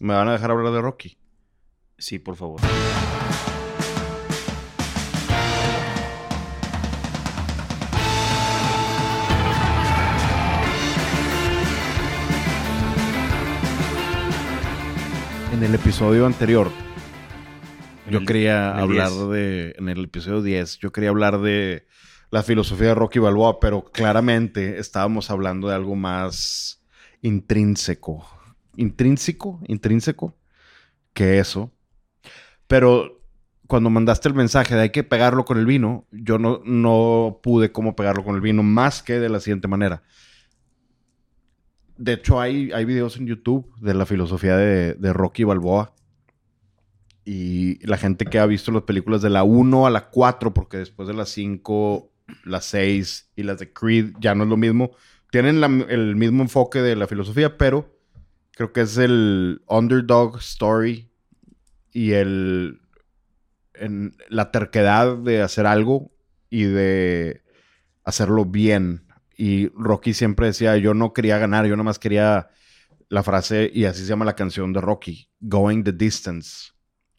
¿Me van a dejar hablar de Rocky? Sí, por favor. En el episodio anterior, En yo el- quería hablar 10. de. En el episodio 10, yo quería hablar de la filosofía de Rocky Balboa, pero claramente estábamos hablando de algo más intrínseco. Intrínseco, intrínseco que eso. Pero cuando mandaste el mensaje de hay que pegarlo con el vino, yo no, no pude cómo pegarlo con el vino más que de la siguiente manera. De hecho, hay, hay videos en YouTube de la filosofía de, de Rocky Balboa. Y la gente que ha visto las películas de la 1 a la 4, porque después de las 5, las 6 y las de Creed ya no es lo mismo. Tienen el mismo enfoque de la filosofía, pero creo que es el underdog story y el la terquedad de hacer algo y de hacerlo bien. Y Rocky siempre decía, yo no quería ganar, yo nada más quería la frase, y así se llama la canción de Rocky, Going the Distance.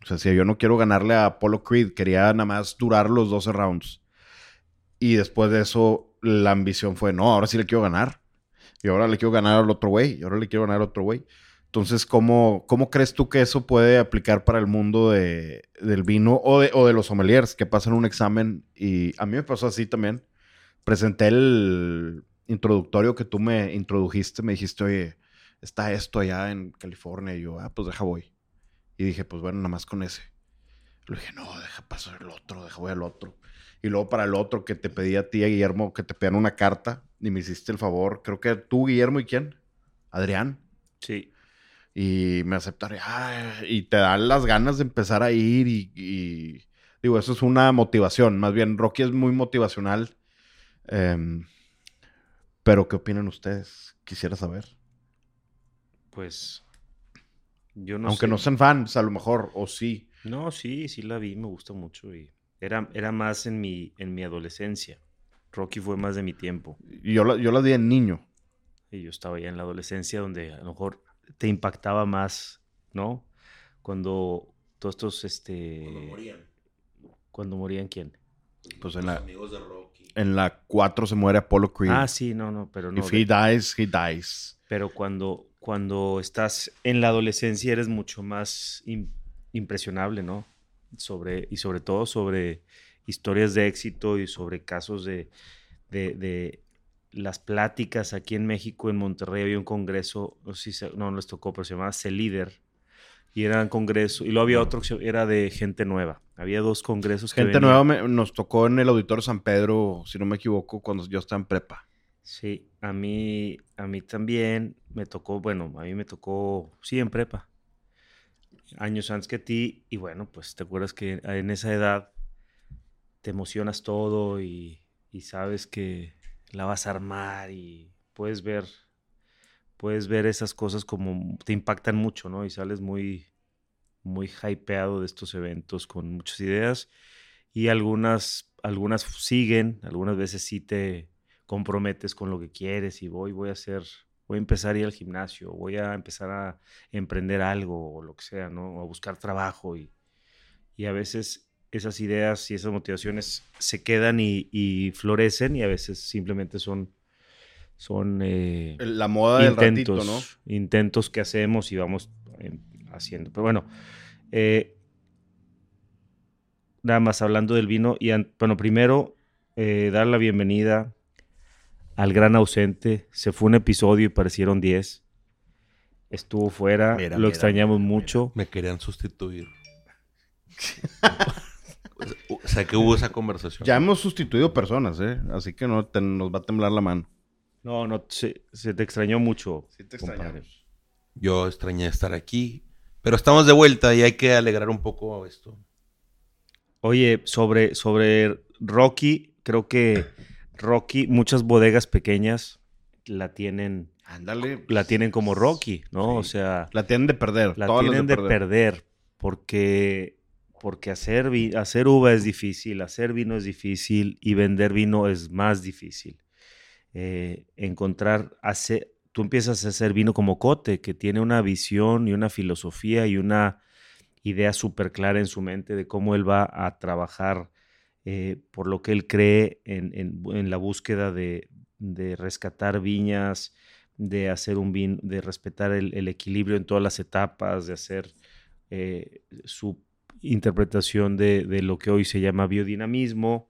O sea, yo no quiero ganarle a Apollo Creed, quería nada más durar los 12 rounds. Y después de eso, la ambición fue, no, ahora sí le quiero ganar. Y ahora le quiero ganar al otro güey, y ahora le quiero ganar al otro güey. Entonces, ¿cómo, ¿cómo crees tú que eso puede aplicar para el mundo de- del vino o de, los sommeliers que pasan un examen? Y a mí me pasó así también. Presenté el introductorio que tú me introdujiste, me dijiste, oye, está esto allá en California. Y yo, ah, pues deja voy. Y dije, pues bueno, nada más con ese. Le dije, no, deja pasar el otro, deja voy al otro. Y luego para el otro que te pedí a ti, a Guillermo, que te pedían una carta y me hiciste el favor. Creo que tú, Guillermo, ¿y quién? Adrián Sí. y me aceptaré ah, y te dan las ganas de empezar a ir y, y- digo, eso es una motivación, más bien Rocky es muy motivacional, Em, pero ¿qué opinan ustedes? Quisiera saber, Pues. Yo no aunque sé. no sean fans, a lo mejor, o sí, No, sí, sí la vi, me gusta mucho. Y era, era más en mi, en mi adolescencia. Rocky fue más de mi tiempo. Y yo la, yo la di en niño, Y yo estaba ya en la adolescencia donde a lo mejor te impactaba más, ¿no? Cuando todos estos, este... Cuando morían. ¿Cuando morían quién? pues en Los la, amigos de Rocky. en la 4 se muere Apollo Creed, Ah, sí, no, no, pero no. if de- he dies, he dies, Pero cuando, cuando estás en la adolescencia eres mucho más im- impresionable, ¿no? Sobre, y sobre todo sobre historias de éxito y sobre casos de, de, de las pláticas aquí en México, en Monterrey, había un congreso, no sé si se- no les tocó, pero se llamaba CELIDER. Y era un congreso, y luego había otro que era de gente nueva. Había dos congresos Gente nueva me- nos tocó en el Auditorio San Pedro, si no me equivoco, cuando yo estaba en prepa. Sí, a mí, a mí también me tocó, bueno, a mí me tocó, sí, en prepa, años antes que ti, y bueno, pues te acuerdas que en esa edad te emocionas todo y, y sabes que la vas a armar y puedes ver, puedes ver esas cosas como te impactan mucho, ¿no? Y sales muy, muy hypeado de estos eventos con muchas ideas y algunas, algunas siguen, algunas veces sí te comprometes con lo que quieres y voy, voy a hacer, voy a empezar a ir al gimnasio, voy a empezar a emprender algo o lo que sea, ¿no? O a buscar trabajo y, y a veces esas ideas y esas motivaciones se quedan y, y florecen y a veces simplemente son, son eh, La moda del intentos, ratito, ¿no? intentos que hacemos y vamos eh, haciendo. Pero bueno, eh, nada más hablando del vino. Y bueno, primero, eh, dar la bienvenida al gran ausente. Se fue un episodio y parecieron 10. Estuvo fuera, Mira, lo mira, extrañamos mira, mucho. Me querían sustituir. o sea que hubo esa conversación. Ya hemos sustituido personas, ¿eh? Así que no te- nos va a temblar la mano. No, no, se, se te extrañó mucho. Sí te compadre. extrañamos. Yo extrañé estar aquí. Pero estamos de vuelta y hay que alegrar un poco esto. Oye, sobre, sobre Rocky, creo que Rocky, muchas bodegas pequeñas la tienen, Ándale. la tienen como Rocky, ¿no? Sí. O sea, La tienen de perder. la todas tienen de perder. porque, porque hacer, hacer uva es difícil, hacer vino es difícil y vender vino es más difícil. Eh, encontrar, tú empiezas a hacer vino como Cote, que tiene una visión y una filosofía y una idea súper clara en su mente de cómo él va a trabajar eh, por lo que él cree en, la búsqueda de, rescatar viñas, de hacer un vino, de respetar el, equilibrio en todas las etapas, de hacer eh, su interpretación de, lo que hoy se llama biodinamismo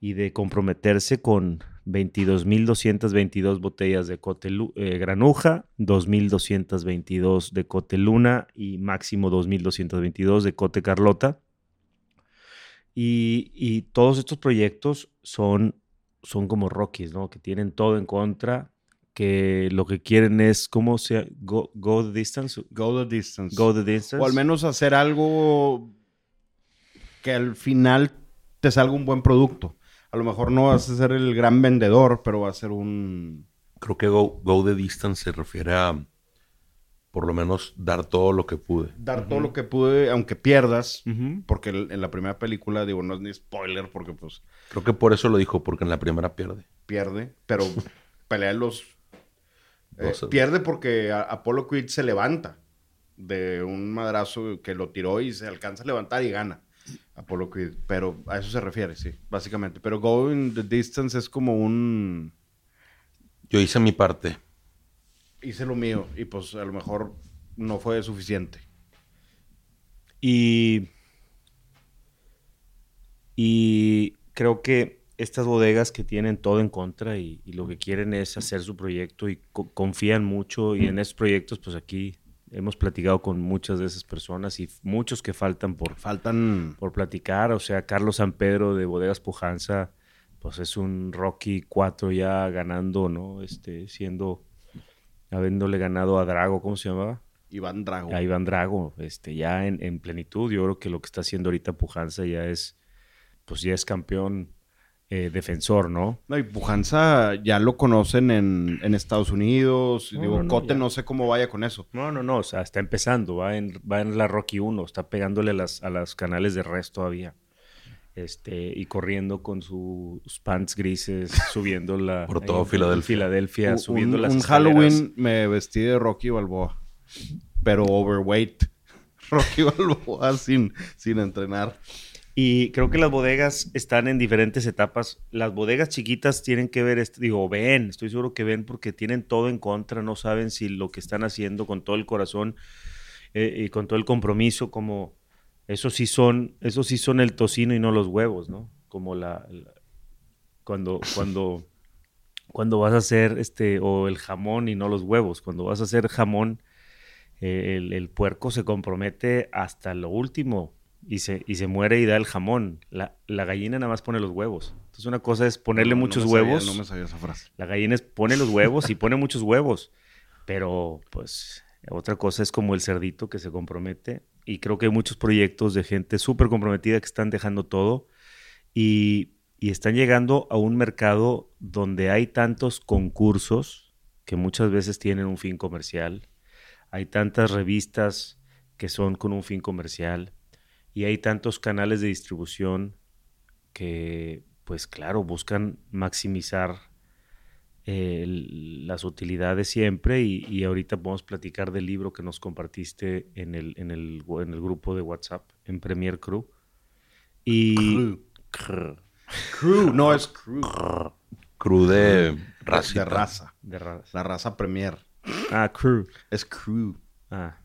y de comprometerse con 22.222 botellas de Cote eh, Granuja, 2.222 de Cote Luna y máximo 2.222 de Cote Carlota. Y, todos estos proyectos son, son como Rockies, ¿no? Que tienen todo en contra, que lo que quieren es, ¿cómo se go, go the distance? Go the distance. Go the distance. O al menos hacer algo que al final te salga un buen producto. A lo mejor no vas a ser el gran vendedor, pero va a ser un... Creo que Go, go the distance se refiere a por lo menos dar todo lo que pude. Dar todo lo que pude, aunque pierdas, porque en la primera película, digo, no es ni spoiler, porque pues... Creo que por eso lo dijo, porque en la primera pierde. Pierde, pero pelea los... Eh, pierde porque Apollo Creed se levanta de un madrazo que lo tiró y se alcanza a levantar y gana. Apollo Creed, pero a eso se refiere, sí, básicamente. Pero Going the Distance es como un... Yo hice mi parte hice lo mío y pues a lo mejor no fue suficiente. Y, y creo que estas bodegas que tienen todo en contra y, lo que quieren es hacer su proyecto y confían mucho y en esos proyectos pues aquí hemos platicado con muchas de esas personas y muchos que faltan por faltan por platicar, o sea, Carlos San Pedro de Bodegas Pujanza pues es un Rocky 4 ya ganando, ¿no? Este siendo habiéndole ganado a Drago, ¿cómo se llamaba? Iván Drago. A Iván Drago, este, ya en, plenitud. Yo creo que lo que está haciendo ahorita Pujanza ya es, pues ya es campeón eh, defensor, ¿no? No, y Pujanza ya lo conocen en, Estados Unidos. Digo, Cote no sé cómo vaya con eso. No, no, no, o sea, está empezando, va en, va en la Rocky 1, está pegándole a las, a las canales de res todavía este, y corriendo con sus pants grises, subiendo la... Por todo Filadelfia. Filadelfia, subiendo un, las Un Halloween me vestí de Rocky Balboa, pero overweight. Rocky Balboa sin, sin entrenar. Y creo que las bodegas están en diferentes etapas. Las bodegas chiquitas tienen que ver, esto, digo, ven, estoy seguro que ven porque tienen todo en contra, no saben si lo que están haciendo con todo el corazón eh, y con todo el compromiso como eso sí son, eso sí son el tocino y no los huevos, ¿no? Como la, cuando, cuando, cuando vas a hacer este, o el jamón y no los huevos. Cuando vas a hacer jamón, eh, el, puerco se compromete hasta lo último y se, y se muere y da el jamón. La, gallina nada más pone los huevos. Entonces una cosa es ponerle muchos huevos. no me sabía esa frase. La gallina es, pone los huevos y pone muchos huevos. Pero pues otra cosa es como el cerdito que se compromete y creo que hay muchos proyectos de gente súper comprometida que están dejando todo y, están llegando a un mercado donde hay tantos concursos que muchas veces tienen un fin comercial, hay tantas revistas que son con un fin comercial y hay tantos canales de distribución que, pues claro, buscan maximizar las utilidades siempre y, ahorita podemos platicar del libro que nos compartiste en el, en el, en el grupo de WhatsApp, en Premier Crew. Y... Crew. no es Crew. Crew de raza. De raza. De raza. La raza Premier. Ah, Crew. Es Crew. Ah.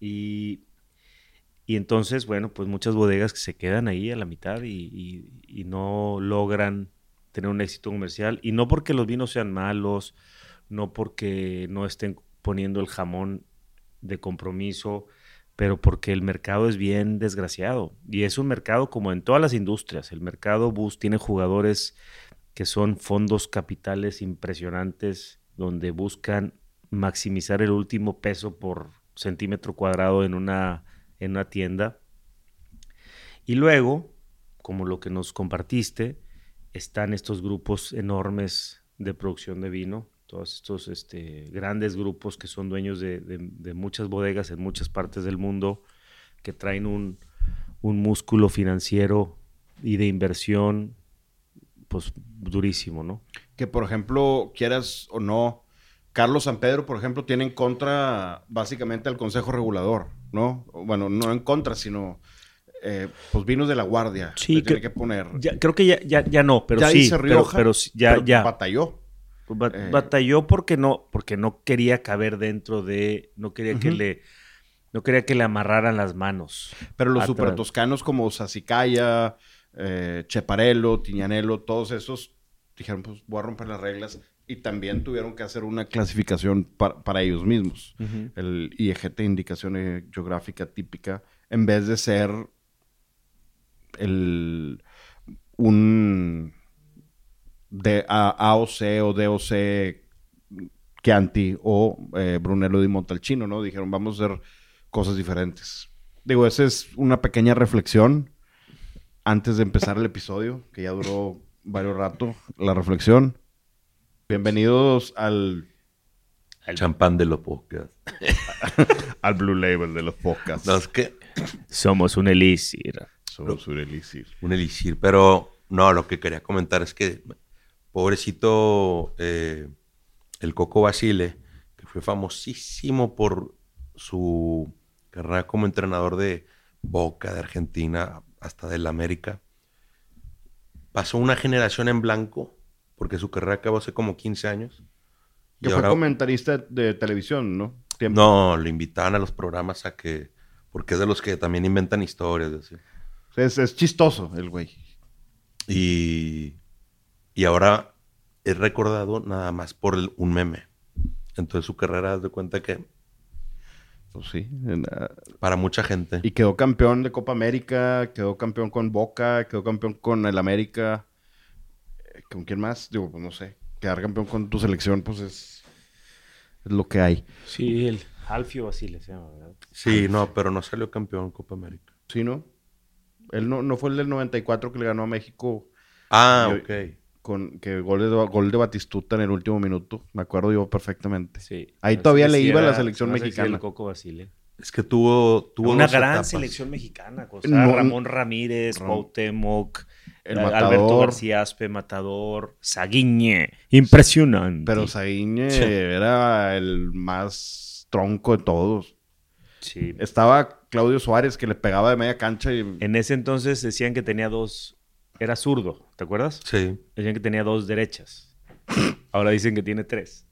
Y, y entonces, bueno, pues muchas bodegas que se quedan ahí a la mitad y, y no logran tener un éxito comercial. Y no porque los vinos sean malos, no porque no estén poniendo el jamón de compromiso, pero porque el mercado es bien desgraciado. Y es un mercado como en todas las industrias. El mercado bus tiene jugadores que son fondos capitales impresionantes, donde buscan maximizar el último peso por centímetro cuadrado en una, en una tienda. Y luego, como lo que nos compartiste, están estos grupos enormes de producción de vino, todos estos este, grandes grupos que son dueños de, muchas bodegas en muchas partes del mundo, que traen un, músculo financiero y de inversión, pues durísimo, ¿no? Que por ejemplo, quieras o no, Carlos San Pedro, por ejemplo, tiene en contra básicamente al Consejo Regulador, ¿no? Bueno, no en contra, sino eh, pues vinos de la guardia. Sí, tiene que- poner. Ya, creo que ya, ya, ya no, pero Ya sí. dice pero, Rioja, pero sí, ya, pero ya. Batalló. Ba- eh. Batalló porque no, porque no quería caber dentro de, no quería que le, no quería que le amarraran las manos. Pero los Atrás. supertoscanos como Sasicaya, eh, Cheparello, Tiñanelo, todos esos dijeron, pues voy a romper las reglas. Y también tuvieron que hacer una clasificación pa- para ellos mismos. El IEGT, Indicación eh, Geográfica Típica, en vez de ser el, un de A- AOC o DOC Chianti o eh, Brunello di Montalcino, ¿no? Dijeron, vamos a hacer cosas diferentes. Digo, esa es una pequeña reflexión antes de empezar el episodio, que ya duró varios rato la reflexión. Bienvenidos al, Champán de los podcasts. al Blue Label de los podcasts. No, es que Somos un elixir. Somos un elixir. un elixir, pero no, lo que quería comentar es que pobrecito eh, el Coco Basile, que fue famosísimo por su carrera como entrenador de Boca, de Argentina, hasta del América, pasó una generación en blanco, porque su carrera acabó hace como 15 años. Que fue ahora- comentarista de televisión, ¿no? Tiempo. no, lo invitaban a los programas a que, porque es de los que también inventan historias. así. Es, es chistoso el güey. Y, y ahora es recordado nada más por el- un meme. Entonces su carrera, haz de cuenta que Pues sí. en la- para mucha gente. Y quedó campeón de Copa América, quedó campeón con Boca, quedó campeón con el América. Eh, ¿Con quién más? Digo, pues no sé. Quedar campeón con tu selección, pues es, es lo que hay. Sí, el Alfio Basile se llama, ¿verdad? Sí, no, pero no salió campeón en Copa América. ¿Sí, no? Él no, no fue el del 94 que le ganó a México Ah, Yo- ok. con que gol de, gol de Batistuta en el último minuto. Me acuerdo yo perfectamente. Sí. Ahí No todavía si le iba era- la selección no sé si mexicana. el Coco Basile. Es que tuvo, tuvo Una gran etapas. selección mexicana. O sea, No, Ramón Ramírez, Ram- Cuauhtémoc, El Alberto matador. García Aspe, Matador, Saguiñe. Impresionante. Pero Saguiñe Sí. era el más tronco de todos. Sí. Estaba Claudio Suárez que le pegaba de media cancha y En ese entonces decían que tenía dos... Era zurdo, ¿te acuerdas? Sí. Decían que tenía dos derechas. Ahora dicen que tiene tres.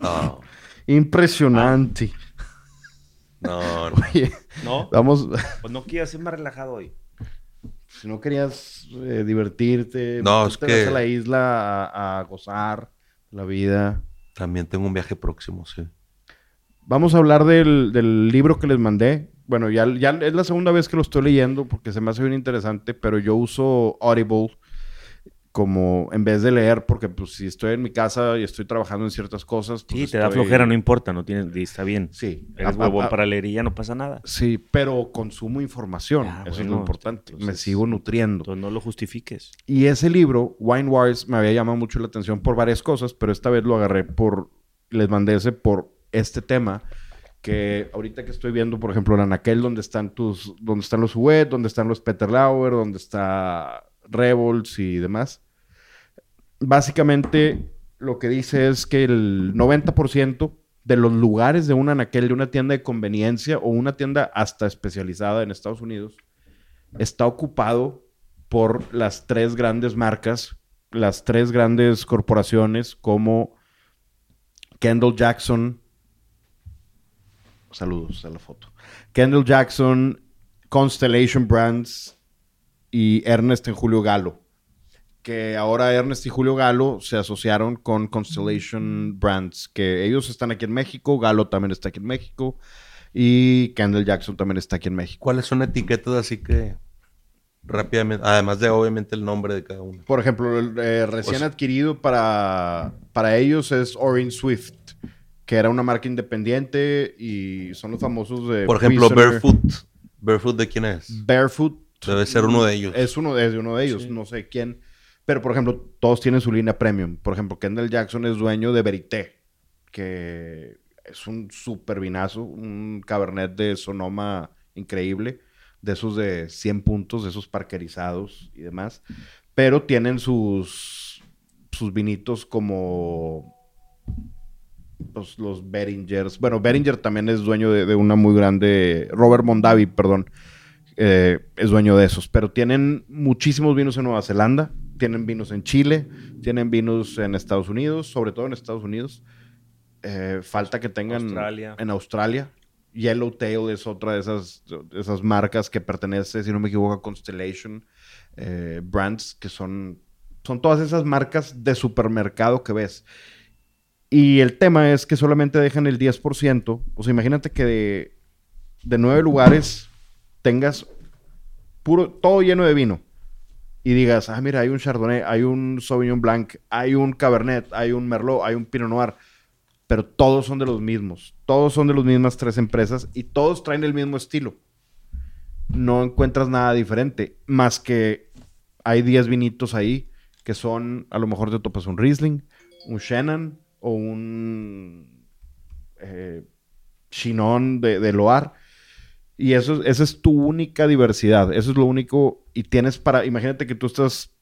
No, impresionante. no, no. Oye, ¿No? vamos, Pues no quiero ser más relajado hoy. si no querías eh, divertirte, No, es te que- vas a la isla a, a gozar la vida. También tengo un viaje próximo, sí. Vamos a hablar del, del libro que les mandé. Bueno, ya, ya es la segunda vez que lo estoy leyendo porque se me hace bien interesante, pero yo uso Audible como en vez de leer, porque pues si estoy en mi casa y estoy trabajando en ciertas cosas. pues, Sí, te da flojera, no importa, no tienes, está bien. Sí. Eres huevón para leer y ya no pasa nada. Sí, pero consumo información. Ah, Eso es lo importante. Me sigo nutriendo. Entonces no lo justifiques. Y ese libro, Wine Wars, me había llamado mucho la atención por varias cosas, pero esta vez lo agarré por, les mandé ese por este tema, que ahorita que estoy viendo, por ejemplo, el Anaquel, donde están tus, donde están los Huet, donde están los Peter Lauer, donde está Revolts y demás. Básicamente, lo que dice es que el 90% de los lugares de un anaquel, de una tienda de conveniencia o una tienda hasta especializada en Estados Unidos, está ocupado por las tres grandes marcas, las tres grandes corporaciones como Kendall Jackson. Saludos a la foto. Kendall Jackson, Constellation Brands y Ernest en Julio Galo. Que ahora Ernest y Julio Galo se asociaron con Constellation Brands. Que ellos están aquí en México, Galo también está aquí en México. Y Kendall Jackson también está aquí en México. ¿Cuáles son etiquetas así que rápidamente, además de obviamente el nombre de cada uno? Por ejemplo, el eh, recién Pues- adquirido para, para ellos es Orange Swift, que era una marca independiente y son los famosos de... Por ejemplo, Prisoner. Barefoot. ¿Barefoot de quién es? Barefoot. Debe ser uno de ellos. Es uno de, es de uno de ellos, Sí. no sé quién. Pero, por ejemplo, todos tienen su línea premium. Por ejemplo, Kendall Jackson es dueño de Verité, que es un super vinazo, un cabernet de Sonoma increíble, de esos de 100 puntos, de esos parquerizados y demás. Pero tienen sus, sus vinitos como pues, los Beringers. Bueno, Beringer también es dueño de, de una muy grande. Robert Mondavi, perdón. eh, es dueño de esos. Pero tienen muchísimos vinos en Nueva Zelanda. Tienen vinos en Chile. Tienen vinos en Estados Unidos. Sobre todo en Estados Unidos. Eh, falta que tengan Australia. en Australia. Yellowtail es otra de esas, de esas marcas que pertenece, si no me equivoco, a Constellation eh, Brands, que son, son todas esas marcas de supermercado que ves. Y el tema es que solamente dejan el 10%. O sea, imagínate que de, nueve lugares tengas puro, todo lleno de vino. Y digas, ah, mira, hay un Chardonnay, hay un Sauvignon Blanc, hay un Cabernet, hay un Merlot, hay un Pinot Noir. Pero todos son de los mismos. Todos son de las mismas tres empresas y todos traen el mismo estilo. No encuentras nada diferente. Más que hay 10 vinitos ahí que son, a lo mejor te topas un Riesling, un Shannon o un eh, Chinon de, de Loire. Y eso, esa es tu única diversidad. Eso es lo único. Y tienes para. Imagínate que tú estás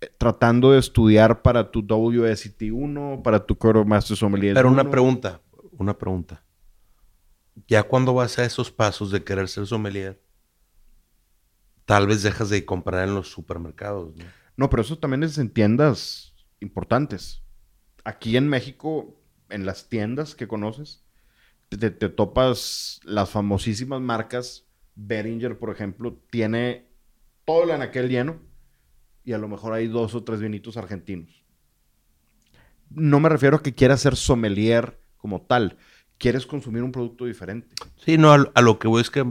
eh, tratando de estudiar para tu WSET 1, para tu Coro Master Sommelier. Pero una 1. pregunta, una pregunta. Ya cuando vas a esos pasos de querer ser sommelier, tal vez dejas de comprar en los supermercados, ¿no? No, pero eso también es en tiendas importantes. Aquí en México, en las tiendas que conoces, te, topas las famosísimas marcas. Beringer, por ejemplo, tiene todo el anaquel lleno y a lo mejor hay dos o tres vinitos argentinos. No me refiero a que quieras ser sommelier como tal. Quieres consumir un producto diferente. Sí, no, a, a lo que voy es que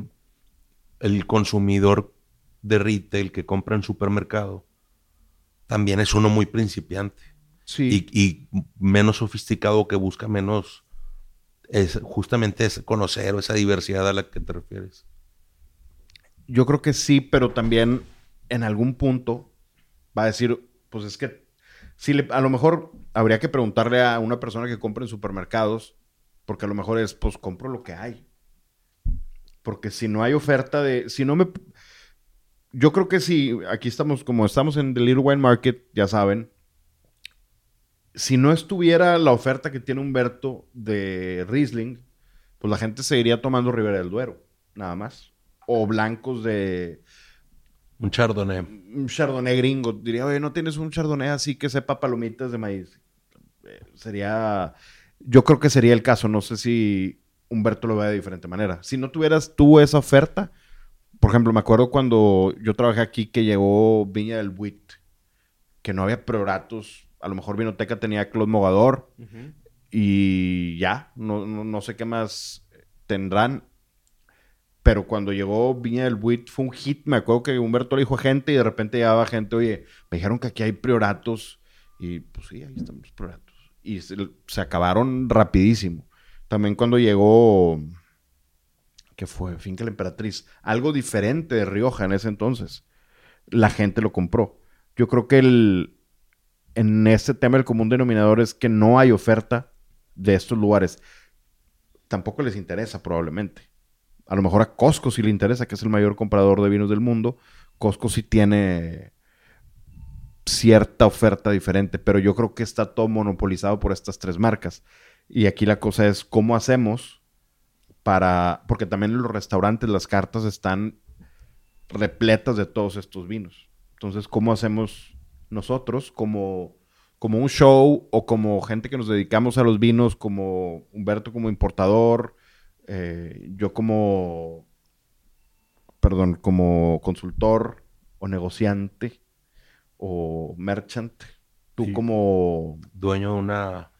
el consumidor de retail que compra en supermercado también es uno muy principiante Sí. y, y menos sofisticado que busca menos es justamente es conocer esa diversidad a la que te refieres. Yo creo que sí, pero también en algún punto va a decir, pues es que si le- a lo mejor habría que preguntarle a una persona que compra en supermercados, porque a lo mejor es, pues compro lo que hay. Porque si no hay oferta de, si no me, yo creo que si aquí estamos, como estamos en The Little Wine Market, ya saben, si no estuviera la oferta que tiene Humberto de Riesling, pues la gente seguiría tomando Ribera del Duero, nada más. O blancos de Un chardonnay. un chardonnay gringo. Diría, oye, ¿no tienes un chardonnay así que sepa palomitas de maíz? Eh, sería, yo creo que sería el caso. No sé si Humberto lo vea de diferente manera. Si no tuvieras tú esa oferta, por ejemplo, me acuerdo cuando yo trabajé aquí que llegó Viña del Buit, que no había prioratos. A lo mejor Vinoteca tenía Claude Mogador y ya, no, no, no sé qué más tendrán. Pero cuando llegó Viña del Buit fue un hit. Me acuerdo que Humberto le dijo a gente y de repente llegaba gente, oye, me dijeron que aquí hay prioratos. Y pues sí, ahí están los prioratos. Y se, se acabaron rapidísimo. También cuando llegó, que fue Finca la Emperatriz, algo diferente de Rioja en ese entonces. La gente lo compró. Yo creo que el, en este tema el común denominador es que no hay oferta de estos lugares. Tampoco les interesa probablemente. A lo mejor a Costco sí le interesa, que es el mayor comprador de vinos del mundo. Costco sí tiene cierta oferta diferente, pero yo creo que está todo monopolizado por estas tres marcas. Y aquí la cosa es cómo hacemos para, porque también en los restaurantes las cartas están repletas de todos estos vinos. Entonces, ¿cómo hacemos nosotros como, como un show o como gente que nos dedicamos a los vinos, como Humberto como importador, eh, yo como, perdón, como consultor o negociante o merchant, tú Sí. como, Dueño de una,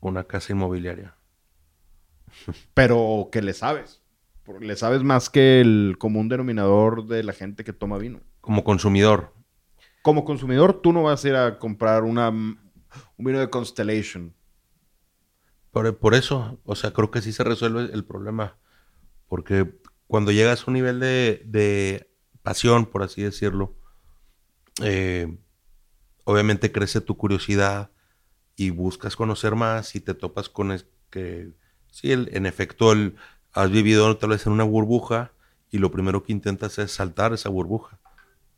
una casa inmobiliaria. pero que le sabes, le sabes más que el común denominador de la gente que toma vino. Como consumidor. Como consumidor, tú no vas a ir a comprar una, un vino de Constellation. Por, por eso, o sea, creo que sí se resuelve el problema. Porque cuando llegas a un nivel de, de pasión, por así decirlo, eh, obviamente crece tu curiosidad y buscas conocer más y te topas con es- que, sí, el- en efecto, el- has vivido tal vez en una burbuja y lo primero que intentas es saltar esa burbuja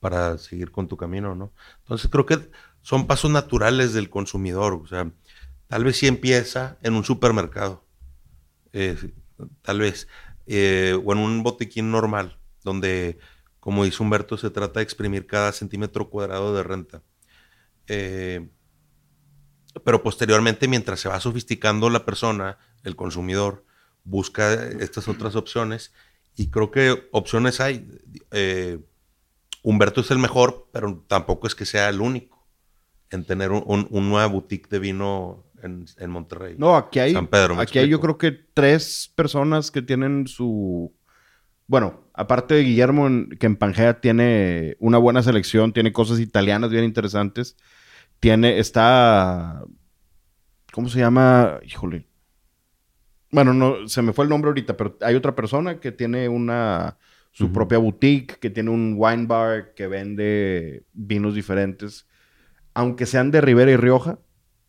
para seguir con tu camino, ¿no? Entonces creo que son pasos naturales del consumidor, o sea, tal vez sí empieza en un supermercado. Eh, tal vez. Eh, o en un botiquín normal, donde, como dice Humberto, se trata de exprimir cada centímetro cuadrado de renta. Eh, pero posteriormente, mientras se va sofisticando la persona, el consumidor, busca estas otras opciones y creo que opciones hay. Humberto es el mejor, pero tampoco es que sea el único en tener un, un, nuevo boutique de vino en, Monterrey. No, aquí hay, San Pedro, aquí hay yo creo que tres personas que tienen su... Bueno, aparte de Guillermo, que en Pangea tiene una buena selección, tiene cosas italianas bien interesantes. Tiene, está... ¿Cómo se llama? Híjole. Bueno, no, se me fue el nombre ahorita, pero hay otra persona que tiene una su propia boutique, que tiene un wine bar que vende vinos diferentes, aunque sean de Ribera y Rioja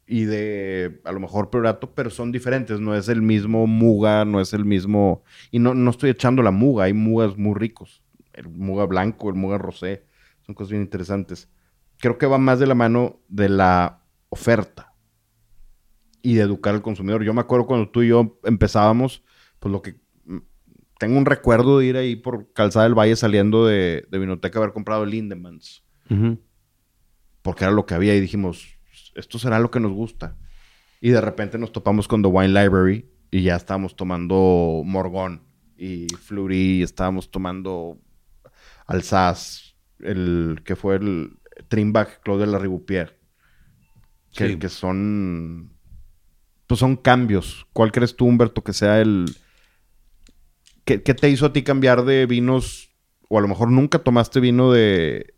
y de a lo mejor Priorato, pero son diferentes, no es el mismo muga, no es el mismo... Y no, no estoy echando la muga, hay mugas muy ricos, el muga blanco, el muga rosé, son cosas bien interesantes. Creo que va más de la mano de la oferta y de educar al consumidor. Yo me acuerdo cuando tú y yo empezábamos, pues lo que tengo un recuerdo de ir ahí por Calzada del Valle saliendo de, de Vinoteca haber comprado Lindemans. Porque era lo que había y dijimos, esto será lo que nos gusta. Y de repente nos topamos con The Wine Library y ya estábamos tomando Morgón y Fleury, estábamos tomando Alsace, el que fue el Trimbach Claude de la. Que, que son pues son cambios. ¿Cuál crees tú, Humberto, que sea el, ¿Qué, te hizo a ti cambiar de vinos? O a lo mejor nunca tomaste vino de,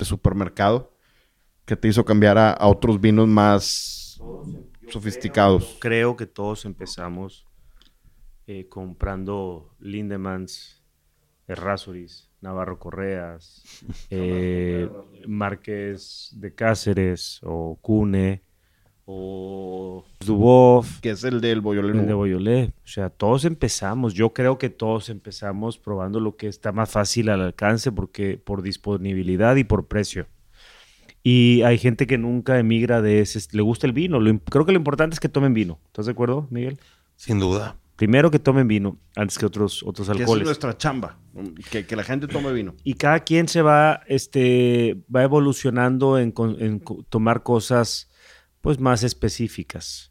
supermercado. ¿Qué te hizo cambiar a, otros vinos más sofisticados? Creo, que todos empezamos eh, comprando Lindemans, Errázuriz, Navarro Correas, eh, Márquez de Cáceres o Cune o Dubov. Que es el del Boyolé. El de Boyolé. O sea, todos empezamos. Yo creo que todos empezamos probando lo que está más fácil al alcance porque por disponibilidad y por precio. Y hay gente que nunca emigra de ese. Le gusta el vino. creo que lo importante es que tomen vino. ¿Estás de acuerdo, Miguel? Sin duda. Primero que tomen vino antes que otros, otros alcoholes. es nuestra chamba, que, que, la gente tome vino. Y cada quien se va, este, va evolucionando en, en tomar cosas pues más específicas.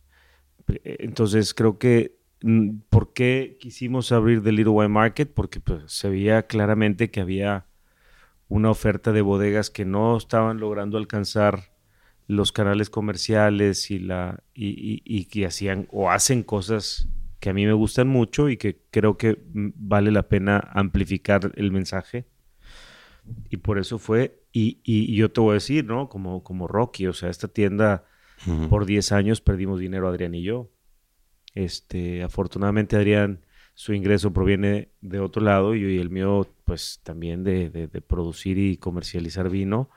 Eh, entonces creo que mm, ¿por qué quisimos abrir The Little Wine Market? Porque pues, se veía claramente que había una oferta de bodegas que no estaban logrando alcanzar los canales comerciales y, la, y, que hacían o hacen cosas que a mí me gustan mucho y que creo que mm, vale la pena amplificar el mensaje. Y por eso fue, y, y yo te voy a decir, ¿no? Como, como Rocky, o sea, esta tienda por 10 años perdimos dinero Adrián y yo. Este, afortunadamente Adrián, su ingreso proviene de otro lado y el mío pues también de, de, producir y comercializar vino.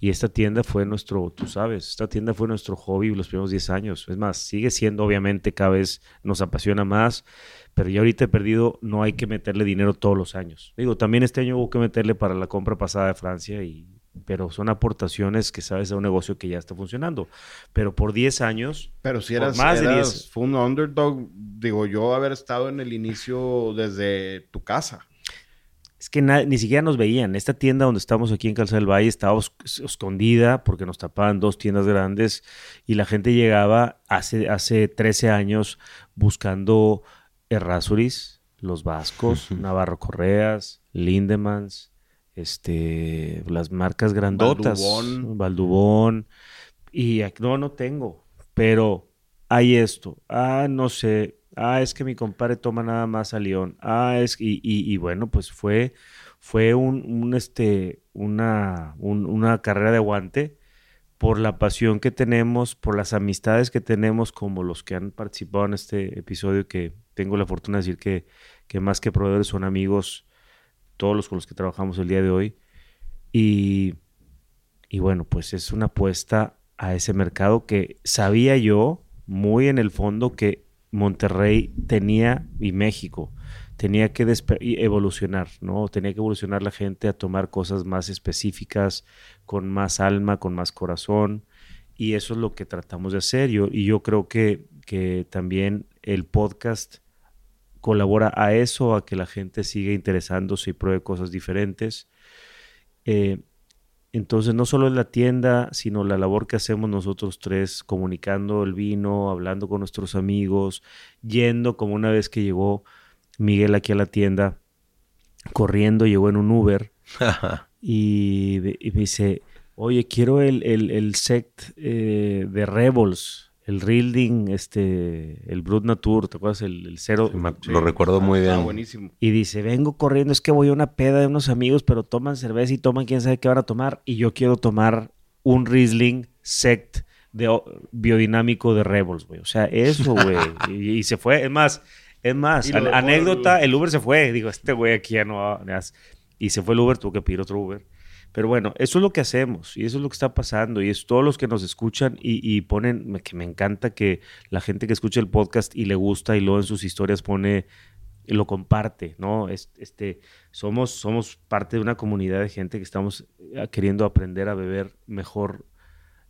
Y esta tienda fue nuestro, tú sabes, esta tienda fue nuestro hobby los primeros 10 años. Es más, sigue siendo, obviamente, cada vez nos apasiona más, pero ya ahorita he perdido, no hay que meterle dinero todos los años. Digo, también este año hubo que meterle para la compra pasada de Francia y pero son aportaciones que sabes a un negocio que ya está funcionando. Pero por 10 años, pero si eras, más de 10. Fue un underdog, digo yo, haber estado en el inicio desde tu casa. Es que ni siquiera nos veían. Esta tienda donde estamos aquí en Calzada del Valle estaba escondida porque nos tapaban dos tiendas grandes y la gente llegaba hace, hace 13 años buscando Errázuriz, Los Vascos, Navarro Correas, Lindemans, este, las marcas grandotas. Valdubón. Valdubón. Y no, no tengo. Pero hay esto. Ah, no sé. Ah, es que mi compadre toma nada más a León. Ah, es y, y, bueno, pues fue, fue un, un este, una, una carrera de aguante por la pasión que tenemos, por las amistades que tenemos, como los que han participado en este episodio, que tengo la fortuna de decir que, que más que proveedores son amigos todos los con los que trabajamos el día de hoy. Y, y bueno, pues es una apuesta a ese mercado que sabía yo muy en el fondo que Monterrey tenía y México tenía que evolucionar, ¿no? Tenía que evolucionar la gente a tomar cosas más específicas, con más alma, con más corazón. y eso es lo que tratamos de hacer. Yo, y yo creo que, que también el podcast colabora a eso, a que la gente siga interesándose y pruebe cosas diferentes. Eh, entonces, no solo es la tienda, sino la labor que hacemos nosotros tres, comunicando el vino, hablando con nuestros amigos, yendo como una vez que llegó Miguel aquí a la tienda, corriendo, llegó en un Uber y, me dice, oye, quiero el, el, sect eh, de Rebels el Rilding, este, el Brut Natur, ¿te acuerdas? El, cero. Lo recuerdo muy ah, bien. buenísimo. Y dice, vengo corriendo, es que voy a una peda de unos amigos, pero toman cerveza y toman quién sabe qué van a tomar. Y yo quiero tomar un Riesling Sect de, biodinámico de Rebels, güey. O sea, eso, güey. y, se fue. Es más, es más, anécdota, el Uber se fue. Digo, este güey aquí ya no... Y se fue el Uber, tuvo que pedir otro Uber. Pero bueno, eso es lo que hacemos y eso es lo que está pasando y es todos los que nos escuchan y, ponen, que me encanta que la gente que escucha el podcast y le gusta y luego en sus historias pone, lo comparte, ¿no? Este, somos, somos parte de una comunidad de gente que estamos eh, queriendo aprender a beber mejor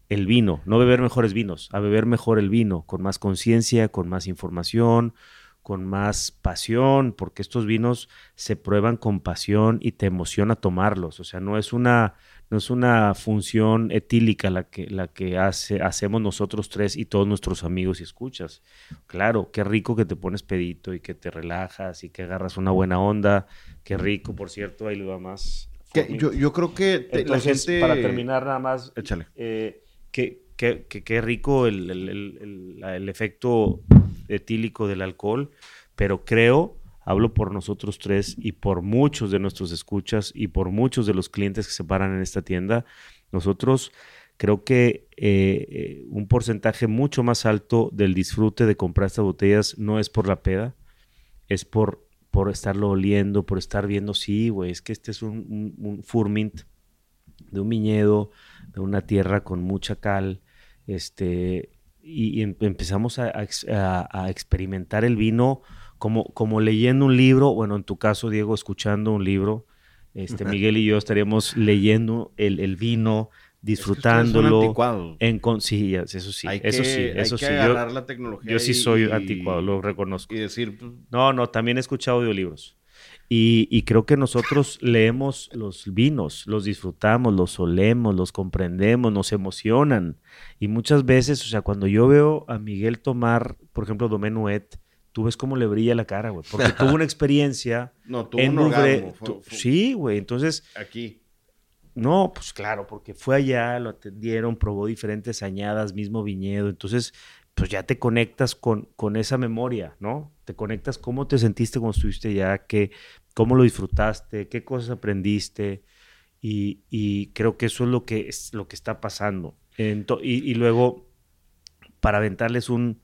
el vino, no beber mejores vinos, a beber mejor el vino, con más conciencia, con más información, con más pasión, porque estos vinos se prueban con pasión y te emociona tomarlos. O sea, no es una, no es una función etílica la que, la que hace, hacemos nosotros tres y todos nuestros amigos y escuchas. Claro, qué rico que te pones pedito y que te relajas y que agarras una buena onda. Qué rico, por cierto, ahí lo va más. Yo, yo, creo que la gente... Para terminar nada más, Échale. Eh, que, qué rico el, el, el efecto etílico del alcohol, pero creo, hablo por nosotros tres y por muchos de nuestros escuchas y por muchos de los clientes que se paran en esta tienda, nosotros creo que eh, eh, un porcentaje mucho más alto del disfrute de comprar estas botellas no es por la peda, es por, por estarlo oliendo, por estar viendo, sí, güey, es que este es un, un, un furmint de un viñedo, de una tierra con mucha cal, este, y, em, empezamos a, experimentar el vino como, como leyendo un libro, bueno, en tu caso, Diego, escuchando un libro. Este, Miguel y yo estaríamos leyendo el, vino, disfrutándolo. en con, sí, eso sí, eso sí, eso sí. Yo, la tecnología yo sí soy anticuado, lo reconozco. Y decir, pues, no, no, también he escuchado audiolibros. Y, creo que nosotros leemos los vinos, los disfrutamos, los olemos, los comprendemos, nos emocionan. Y muchas veces, o sea, cuando yo veo a Miguel tomar, por ejemplo, Domenuet, tú ves cómo le brilla la cara, güey. Porque tuvo una experiencia. no, tuvo en un Sí, güey. Entonces. Aquí. No, pues claro, porque fue allá, lo atendieron, probó diferentes añadas, mismo viñedo. Entonces, pues ya te conectas con, con esa memoria, ¿no? Te conectas cómo te sentiste cuando estuviste allá, que cómo lo disfrutaste, qué cosas aprendiste. Y, creo que eso es lo que, es lo que está pasando. y, luego, para aventarles un,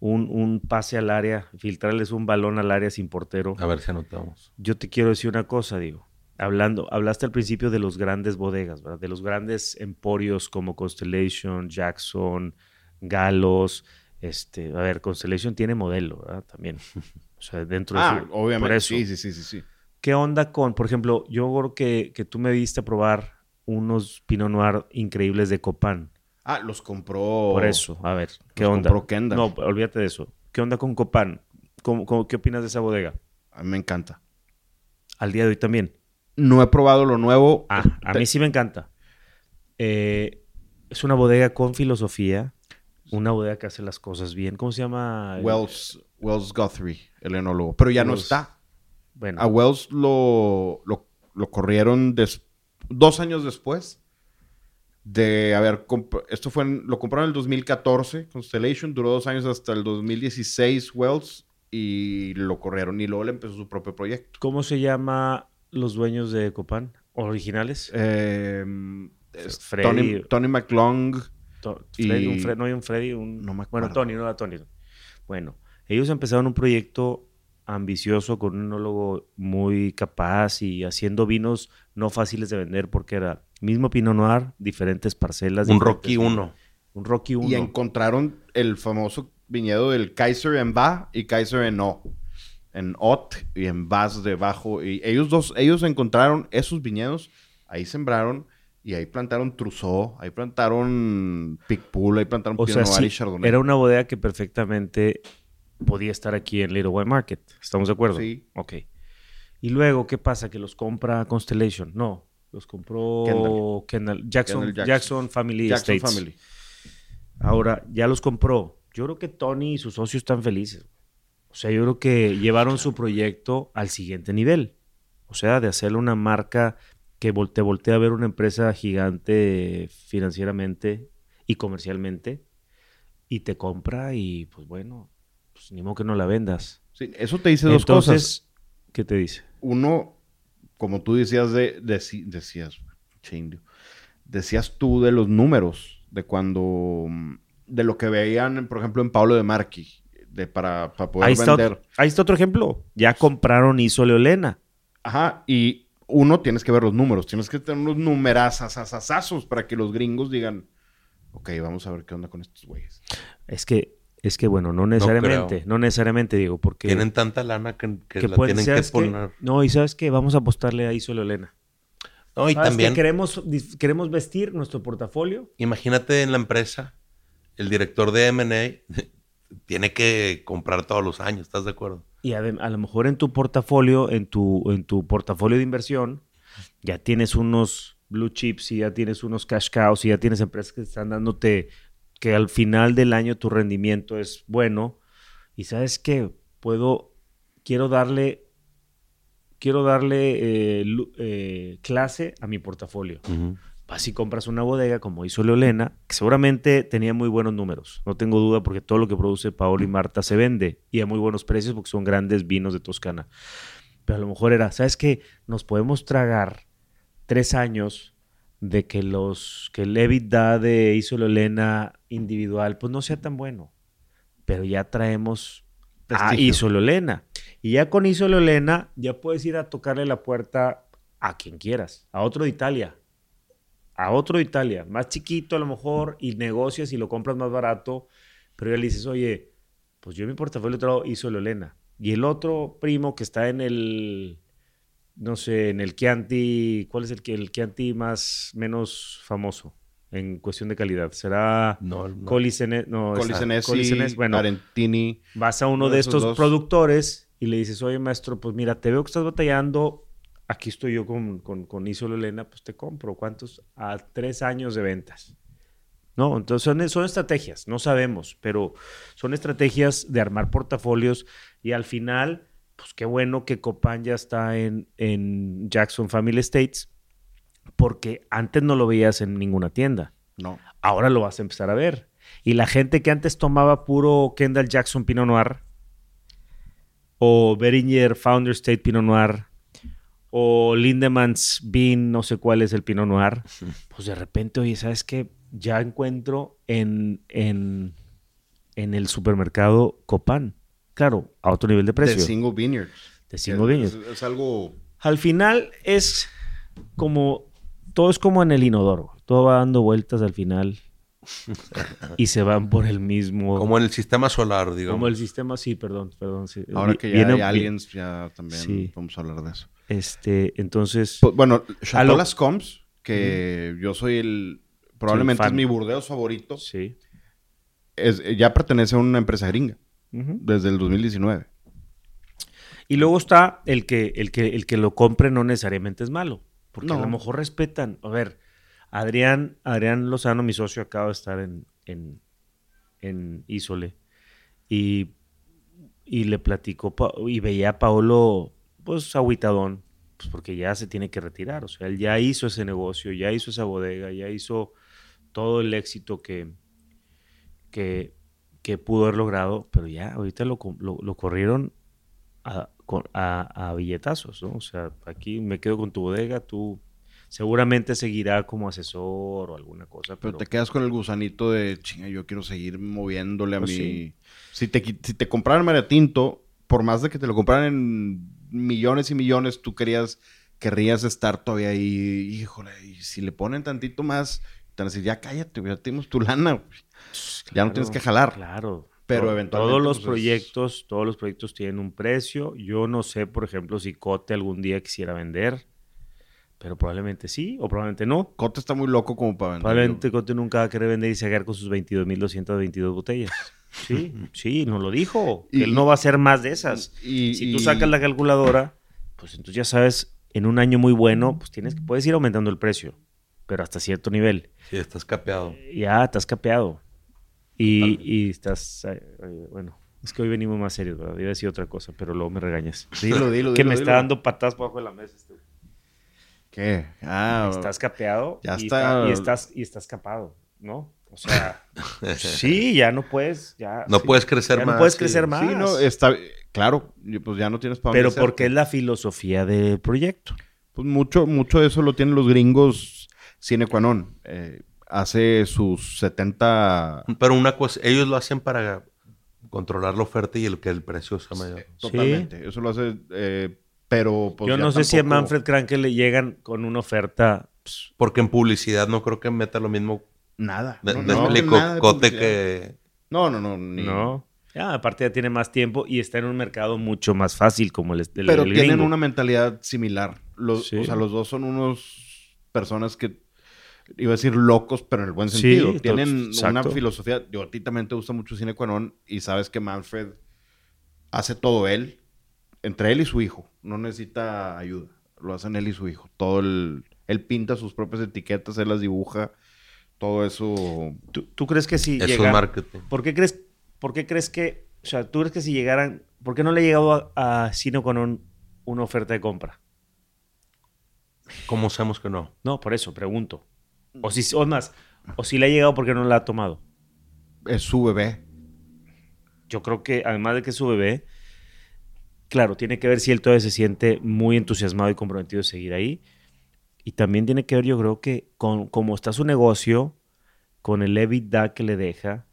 un, pase al área, filtrarles un balón al área sin portero. A ver si anotamos. Yo te quiero decir una cosa, digo. Hablando, hablaste al principio de los grandes bodegas, ¿verdad? De los grandes emporios como Constellation, Jackson, Galos. Este, a ver, Constellation tiene modelo, ¿verdad? También. Sea, dentro ah, de obviamente. Sí, sí, sí, sí, ¿Qué onda con, por ejemplo, yo creo que, que tú me diste a probar unos Pinot Noir increíbles de Copán. Ah, los compró. Por eso, a ver, ¿qué onda? Compró Kendall. No, olvídate de eso. ¿Qué onda con Copán? ¿Cómo, qué opinas de esa bodega? A mí me encanta. Al día de hoy también. No he probado lo nuevo. Ah, a mí sí me encanta. Eh, es una bodega con filosofía. Una bodega que hace las cosas bien. ¿Cómo se llama? Wells, Wells Guthrie, el enólogo. Pero ya no está. Bueno. A Wells lo, lo, corrieron dos años después de haber esto fue lo compraron en el 2014 Constellation duró dos años hasta el 2016 Wells y lo corrieron y luego le empezó su propio proyecto ¿cómo se llama los dueños de Copan originales? Eh, Tony, Tony McLong Un no hay un Freddy, un... No me acuerdo. Bueno, Tony, no era Tony. Bueno, ellos empezaron un proyecto ambicioso con un enólogo muy capaz y haciendo vinos no fáciles de vender porque era mismo Pinot Noir, diferentes parcelas. Un Rocky 1. Un Rocky 1. Y encontraron el famoso viñedo del Kaiser en Ba y Kaiser en O. En Ot y en Bas debajo. Y ellos dos, ellos encontraron esos viñedos, ahí sembraron Y ahí plantaron Trousseau, ahí plantaron Picpool, ahí plantaron O sea, Noir sí, y Chardonnay. era una bodega que perfectamente podía estar aquí en Little White Market. ¿Estamos de acuerdo? Sí. Ok. Y luego, ¿qué pasa? Que los compra Constellation. No, los compró Kendall, Jackson, Kendall Jackson. Jackson. Family Jackson Estates. Family. Ahora, ya los compró. Yo creo que Tony y sus socios están felices. O sea, yo creo que llevaron su proyecto al siguiente nivel. O sea, de hacerle una marca que te voltea a ver una empresa gigante financieramente y comercialmente y te compra y pues bueno, pues ni modo que no la vendas. Sí, eso te dice dos cosas. ¿qué te dice? Uno, como tú decías, de, deci- decías, che, indio, decías tú de los números, de cuando, de lo que veían, por ejemplo, en Pablo de Marqui, de para, para poder Ahí está, vender. otro, ahí está otro ejemplo. Ya compraron Isole Olena. Ajá, y uno, tienes que ver los números, tienes que tener unos numerazazazazazos para que los gringos digan, ok, vamos a ver qué onda con estos güeyes. Es que, es que bueno, no necesariamente, no, necesariamente digo, porque Tienen tanta lana que, que que la pueden- tienen que poner. No, y sabes que vamos a apostarle a Isole Olena. No, y ¿Sabes también, queremos, queremos vestir nuestro portafolio. imagínate en la empresa, el director de M&A tiene que comprar todos los años, ¿estás de acuerdo? Y adem- a, lo mejor en tu portafolio, en tu, en tu portafolio de inversión, ya tienes unos blue chips y ya tienes unos cash cows y ya tienes empresas que están dándote que al final del año tu rendimiento es bueno. Y sabes qué, puedo, quiero darle, quiero darle eh, eh, clase a mi portafolio. Vas y compras una bodega como hizo Leolena, que seguramente tenía muy buenos números. No tengo duda porque todo lo que produce Paolo y Marta se vende y a muy buenos precios porque son grandes vinos de Toscana. Pero a lo mejor era, ¿sabes qué? Nos podemos tragar tres años de que los que el EBITDA de Iso Leolena individual pues no sea tan bueno. Pero ya traemos a Prestigio. Iso Leolena. Y ya con Iso Leolena ya puedes ir a tocarle la puerta a quien quieras, a otro de Italia, a otro de Italia, más chiquito a lo mejor, y negocias y lo compras más barato, pero ya le dices, oye, pues yo en mi portafolio traigo Iso Leolena. Y el otro primo que está en el, no sé, en el Chianti, ¿cuál es el, el Chianti más, menos famoso en cuestión de calidad? ¿Será No, no. Colisene- no, Colisenesi, Colisenesi, bueno, Arentini. vas a uno Uno de estos dos. productores y le dices, oye maestro, pues mira, te veo que estás batallando, aquí estoy yo con, con, con Isolo Elena, pues te compro. ¿Cuántos? A tres años de ventas. No, entonces son, son estrategias, no sabemos, pero son estrategias de armar portafolios y al final, pues qué bueno que Copan ya está en, en Jackson Family Estates, porque antes no lo veías en ninguna tienda No. ahora lo vas a empezar a ver. Y la gente que antes tomaba puro Kendall Jackson Pinot Noir, o Beringer Founder State Pinot Noir, o Lindemans Bean, no sé cuál es el Pinot Noir, pues de repente, oye, ¿sabes qué? Ya encuentro en, en, en el supermercado Copan. Claro, a otro nivel de precio. De Single Vineyards. De single vineyards. Es, es algo... Al final es como, todo es como en el inodoro. Todo va dando vueltas al final y se van por el mismo... Como en el sistema solar, digamos. como el sistema, sí, perdón, perdón. sí. Ahora que ya viene- hay aliens, ya también Sí. vamos a hablar de eso. Este, entonces, Pues, bueno, A Chateau lo- Las Coms, que yo soy el... Probablemente es mi Burdeos favorito. sí. Es, ya pertenece a una empresa gringa. Ujú. Desde el 2019. Y luego está el que, el que, el que lo compre no necesariamente es malo. Porque a lo mejor respetan. A ver, Adrián, Adrián Lozano, mi socio, acaba de estar en, en, en Ísole. Y, y le platicó, y veía a Paolo, pues, aguitadón, pues porque ya se tiene que retirar. O sea, él ya hizo ese negocio, ya hizo esa bodega, ya hizo todo el éxito que, que, que pudo haber logrado, pero ya ahorita lo, lo, lo corrieron a, a- a billetazos, ¿no? O sea, aquí me quedo con tu bodega, tú seguramente seguirá como asesor o alguna cosa, Pero pero, te quedas con el gusanito de, chinga, yo quiero seguir moviéndole a Pues mi... sí. Si, te, si te compraran Mariatinto, por más de que te lo compraran en millones y millones, tú querías, querrías estar todavía ahí. Híjole, y si le ponen tantito más, te van a decir, ya cállate, ya tenemos tu lana. güey". Ya no tienes que jalar. Claro. Pero eventualmente, Todos los pues, es- proyectos, todos los proyectos tienen un precio. Yo no sé, por ejemplo, si Cote algún día quisiera vender. Pero probablemente sí o probablemente no. Cote está muy loco como para vender. Probablemente Cote nunca va a querer vender y sacar con sus 22.222 botellas. Sí, sí, nos lo dijo. Y- él no va a hacer más de esas. Y, si tú sacas la calculadora, pues entonces ya sabes, en un año muy bueno, pues tienes que puedes ir aumentando el precio, pero hasta cierto nivel. Sí, estás capeado. Ya estás capeado. Y, y estás, eh, eh, bueno, es que hoy venimos más serios, ¿verdad? Iba a decir otra cosa, pero luego me regañas. Dilo, dilo, que dilo, me dilo. está dando patadas por abajo de la mesa. este. ¿Qué? Ah, Estás capeado Ya y, está- está- y estás y estás capado, ¿no? O sea, sí, ya no puedes, ya No sí, puedes crecer ya más. no puedes sí. crecer más. Sí, no, está... Claro, pues ya no tienes para pero porque hacerte. es la filosofía del proyecto. Pues mucho, mucho de eso lo tienen los gringos sine qua non. Eh, hace sus 70... Pero una cosa, ellos lo hacen para controlar la oferta y el que el precio sea mayor. Totalmente. Eso lo hace... eh, pero... pues, Yo no sé si a Manfred Krankel le llegan con una oferta. pues, Porque en publicidad no creo que meta lo mismo. Nada. No, no, explico, nada Cote que... No, no, no. ni- No. Ya, aparte ya tiene más tiempo y está en un mercado mucho más fácil como el, el- Pero el tienen gringo. una mentalidad similar. Los, Sí. O sea, los dos son unos personas que... Iba a decir locos, pero en el buen sentido. Tienen una filosofía. Yo a ti también te gusta mucho Cine qua non y sabes que Manfred hace todo él, entre él y su hijo. No necesita ayuda. Lo hacen él y su hijo. Todo el... Él pinta sus propias etiquetas, él las dibuja. Todo eso... ¿Tú, tú crees que si es marketing. ¿Por qué crees, por qué crees que, o sea, tú crees que si llegaran, ¿por qué no le ha llegado a, a Sino con un- una oferta de compra? ¿Cómo sabemos que no? No, por eso, pregunto. O si, o más, o si le ha llegado, ¿por qué no la ha tomado? Es su bebé. Yo creo que, además de que es su bebé, claro, tiene que ver si él todavía se siente muy entusiasmado y comprometido de seguir ahí. Y también tiene que ver, yo creo que, con cómo está su negocio, con el EBITDA que le deja,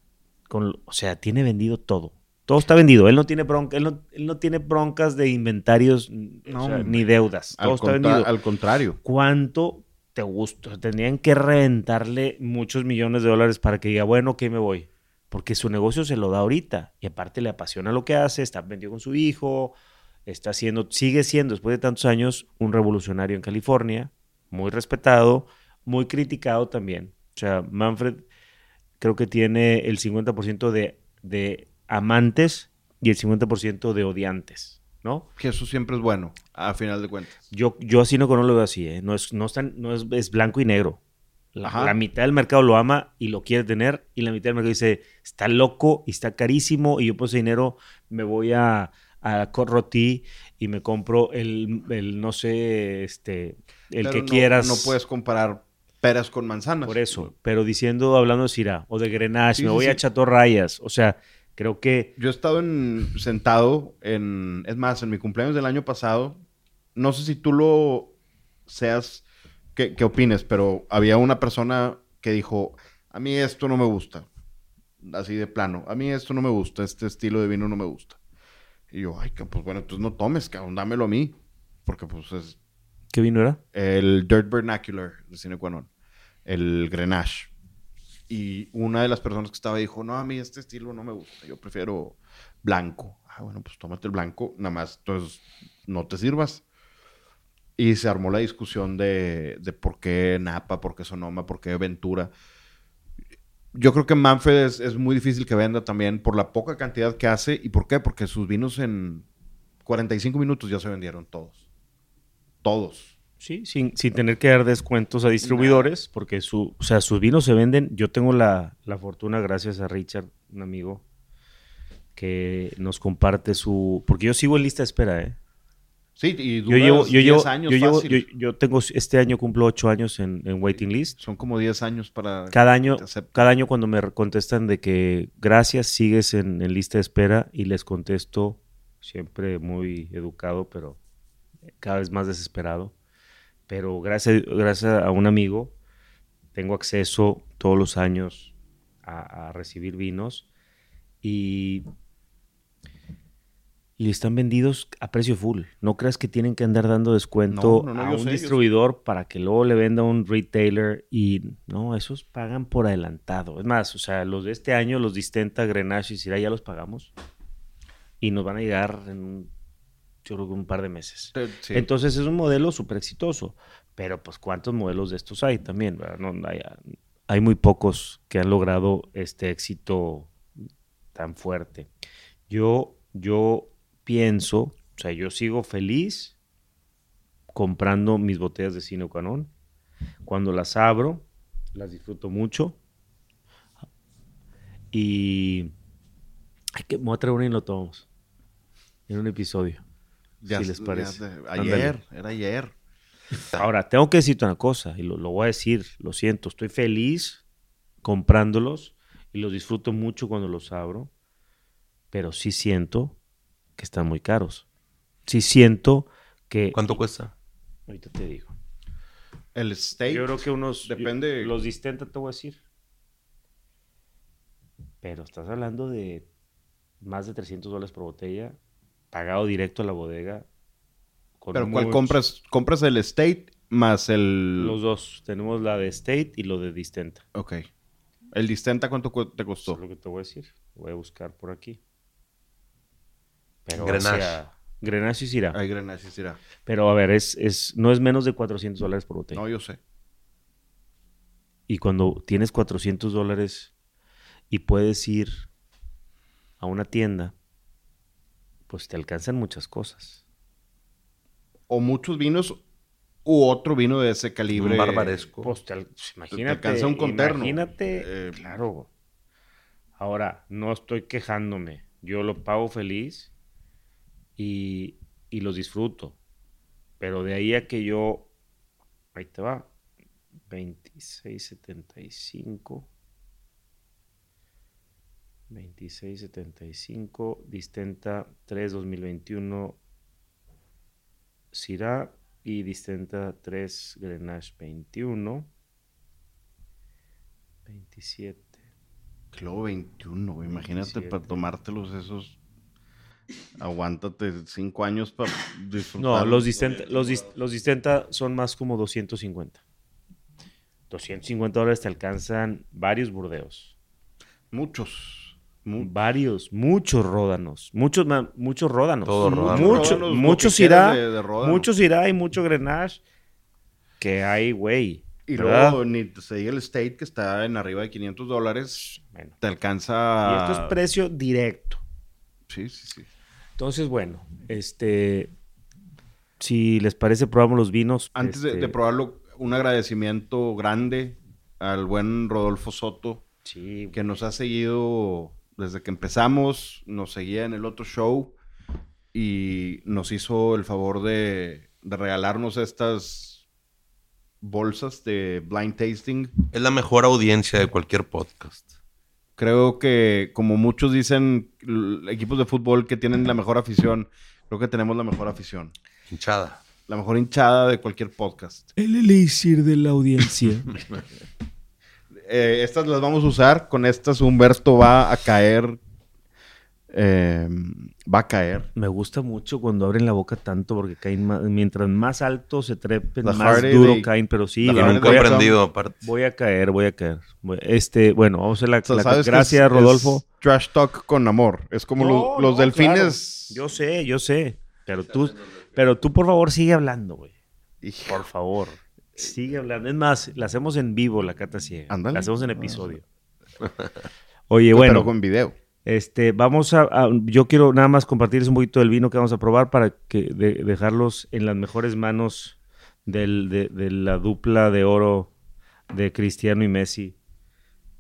con, o sea, tiene vendido todo. Todo está vendido. Él no tiene bronca, él no, él no tiene broncas de inventarios o sea, ni deudas. Todo está vendido. al contrario. ¿Cuánto te gusta? Tendrían que reventarle muchos millones de dólares para que diga, bueno, que me voy. Porque su negocio se lo da ahorita. Y aparte le apasiona lo que hace, está vendido con su hijo, está haciendo, sigue siendo, después de tantos años, un revolucionario en California, muy respetado, muy criticado también. O sea, Manfred creo que tiene el 50% de, de amantes y el 50% de odiantes, ¿no? Que eso siempre es bueno, a final de cuentas. Yo, yo así no lo veo así, ¿eh? No es, no es, tan- no es, es blanco y negro. La, mitad del mercado lo ama y lo quiere tener, y la mitad del mercado dice, está loco y está carísimo, y yo por ese dinero me voy a, a y me compro el, el, no sé, este, el Pero que no- quieras. No puedes comparar peras con manzanas. Por eso, pero diciendo, hablando de Syrah o de Grenache, Sí, me sí, voy sí. a Chatorrayas, o sea, creo que... Yo he estado en, sentado en... Es más, en mi cumpleaños del año pasado, no sé si tú lo seas, qué, qué opines, pero había una persona que dijo, a mí esto no me gusta. Así de plano, a mí esto no me gusta, este estilo de vino no me gusta. Y yo, ay, pues bueno, entonces no tomes, cabrón, dámelo a mí. Porque pues es ¿Qué vino era? el Dirt Vernacular de Cine qua non, el Grenache. Y una de las personas que estaba dijo, no, a mí este estilo no me gusta, yo prefiero blanco. Ah, bueno, pues tómate el blanco, nada más, entonces no te sirvas. Y se armó la discusión de, de por qué Napa, por qué Sonoma, por qué Ventura. Yo creo que Manfred es, es muy difícil que venda también por la poca cantidad que hace. ¿Y por qué? Porque sus vinos en 45 minutos ya se vendieron todos. Todos. Sí, sin, sin tener que dar descuentos a distribuidores, porque su, o sea, sus vinos se venden. Yo tengo la, la fortuna, gracias a Richard, un amigo, que nos comparte su... Porque yo sigo en lista de espera, ¿eh? Sí, y Yo duras llevo, yo 10 llevo, años yo, llevo- fácil. yo- yo tengo, este año cumplo ocho años en, en waiting list. Son como 10 años para... Cada año, cada año cuando me contestan de que gracias, sigues en, en lista de espera y les contesto siempre muy educado, pero cada vez más desesperado. Pero gracias, gracias a un amigo tengo acceso todos los años a, a recibir vinos y, y están vendidos a precio full. No creas que tienen que andar dando descuento No, no, no, a un sé, distribuidor para que luego le venda a un retailer y no, esos pagan por adelantado. Es más, o sea, los de este año, los Distenta, Grenache y Syrah ya los pagamos y nos van a llegar en un yo creo que un par de meses. Sí. Entonces es un modelo súper exitoso. Pero pues cuántos modelos de estos hay también. No, hay, hay muy pocos que han logrado este éxito tan fuerte. Yo, yo pienso, o sea, yo sigo feliz comprando mis botellas de Sino Canon. Cuando las abro, las disfruto mucho. Y hay que, me voy a traer una y lo tomamos. En un episodio. Ya si les ya parece. Ándale. ayer, era ayer. Ahora, tengo que decirte una cosa, y lo, lo voy a decir, lo siento, estoy feliz comprándolos y los disfruto mucho cuando los abro, pero sí siento que están muy caros. Sí siento que... ¿Cuánto cuesta? Ahorita te digo. El steak. Yo creo que unos... depende- Los distenta te voy a decir. Pero estás hablando de más de 300 dólares por botella, pagado directo a la bodega. con Pero ¿cuál compras? ¿Compras el State más el...? Los dos. Tenemos la de State y lo de Distenta. Ok. ¿El Distenta cuánto cu- te Eso costó? es lo que te voy a decir. Voy a buscar por aquí. Pero Grenache. sea, Grenache sí irá. Hay Grenache, sí será. Pero a ver, es, es, no es menos de 400 dólares por botella. No, yo sé. Y cuando tienes 400 dólares y puedes ir a una tienda, pues te alcanzan muchas cosas. O muchos vinos u otro vino de ese calibre. Un barbaresco. Pues te pues, imagínate. alcanza un conterno. Imagínate. Eh, claro. Ahora, no estoy quejándome. Yo lo pago feliz y, y los disfruto. Pero de ahí a que yo. Ahí te va. 2675. 2675. Distenta 3 2021. Syrah y Distenta 3 Grenache 21. 27. Kilo 21, güey. Imagínate 27. para tomártelos esos. Aguántate cinco años para disfrutar. No, los Distenta, los, los Distenta son más como 250. 250 dólares te alcanzan varios burdeos. Muchos. Mu- Varios, muchos ródanos. Muchos, muchos ródanos. Todo ródano. Mucho- Ródanos, lo muchos irá. de- de. Muchos irá y mucho Grenache. Que hay, güey. Y ¿verdad? luego ni se diga el State que está en arriba de 500 dólares. Bueno. Te alcanza. Y esto es precio directo. Sí, sí, sí. Entonces, bueno, este. Si les parece, probamos los vinos. Antes de, este, de probarlo, un agradecimiento grande al buen Rodolfo Soto, Sí, que nos ha seguido desde que empezamos, nos seguía en el otro show y nos hizo el favor de, de regalarnos estas bolsas de blind tasting. Es la mejor audiencia de cualquier podcast. Creo que, como muchos dicen, equipos de fútbol que tienen la mejor afición, creo que tenemos la mejor afición. Hinchada. La mejor hinchada de cualquier podcast. El elixir de la audiencia. Eh, estas las vamos a usar. Con estas Humberto va a caer. eh, va a caer. Me gusta mucho cuando abren la boca tanto porque caen más, mientras más alto se trepen, La más duro de- caen, pero sí, la nunca he a, aprendido, aparte. voy a caer, voy a caer. Este, bueno, vamos a hacer la, O sea, la- ¿sabes que gracias, es- Rodolfo. es trash talk con amor. Es como No, los, los no, delfines. claro. Yo sé, yo sé. Pero tú, pero tú por favor sigue hablando, güey. Por favor. Sigue hablando. Es más, la hacemos en vivo, la cata ciega. Ándale. La hacemos en episodio. Oye, bueno. Pero con video. Este, vamos a, a- yo quiero nada más compartirles un poquito del vino que vamos a probar para que de- dejarlos en las mejores manos del- de, de la dupla de oro de Cristiano y Messi,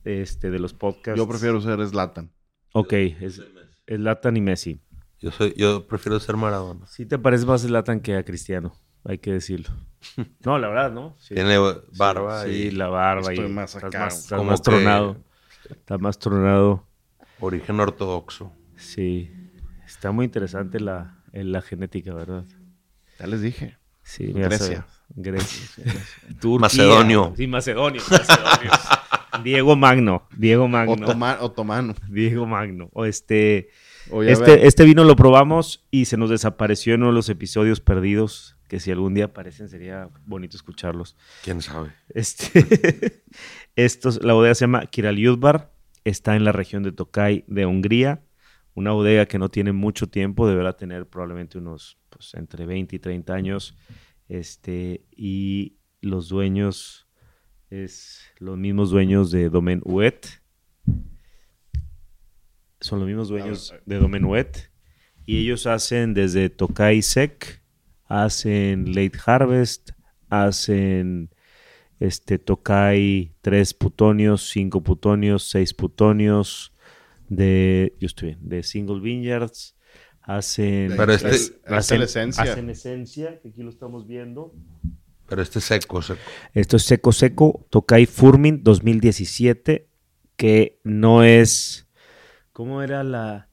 este, de los podcasts. Yo prefiero ser Slatan. Ok, es, es Latan y Messi. Yo, soy, yo prefiero ser Maradona. Sí te parece más Latan que a Cristiano, hay que decirlo. No, la verdad, ¿no? Sí. Tiene barba Sí, y la barba. Estoy y más estás acá, más, estás como más que- tronado. Está más tronado. origen ortodoxo. Sí. Está muy interesante la, la genética, ¿verdad? Ya les dije. Sí, Grecia. Grecia. Turquía. Macedonio. Sí, Macedonio. Macedonio. Diego Magno. Diego Magno. Otoma- otomano. Diego Magno. O este, este, este vino lo probamos y se nos desapareció en uno de los episodios perdidos. Que si algún día aparecen sería bonito escucharlos. ¿Quién sabe? Este, estos, la bodega se llama Kiraliudbar, está en la región de Tokay de Hungría, una bodega que no tiene mucho tiempo, deberá tener probablemente unos pues, entre 20 y 30 años. Este, y los dueños es los mismos dueños de Domain Huet. Son los mismos dueños de Domain Huet. Y ellos hacen desde Tokai Sec, hacen Late Harvest, hacen este Tokai 3 putonios, 5 putonios, 6 putonios de yo estoy bien, de single vineyards, hacen Pero este- Es- esta es hacen, la esencia. hacen esencia, que aquí lo estamos viendo. Pero este es seco, seco. Esto es Seco Seco, Tokai Furmin 2017, que no es ¿cómo era la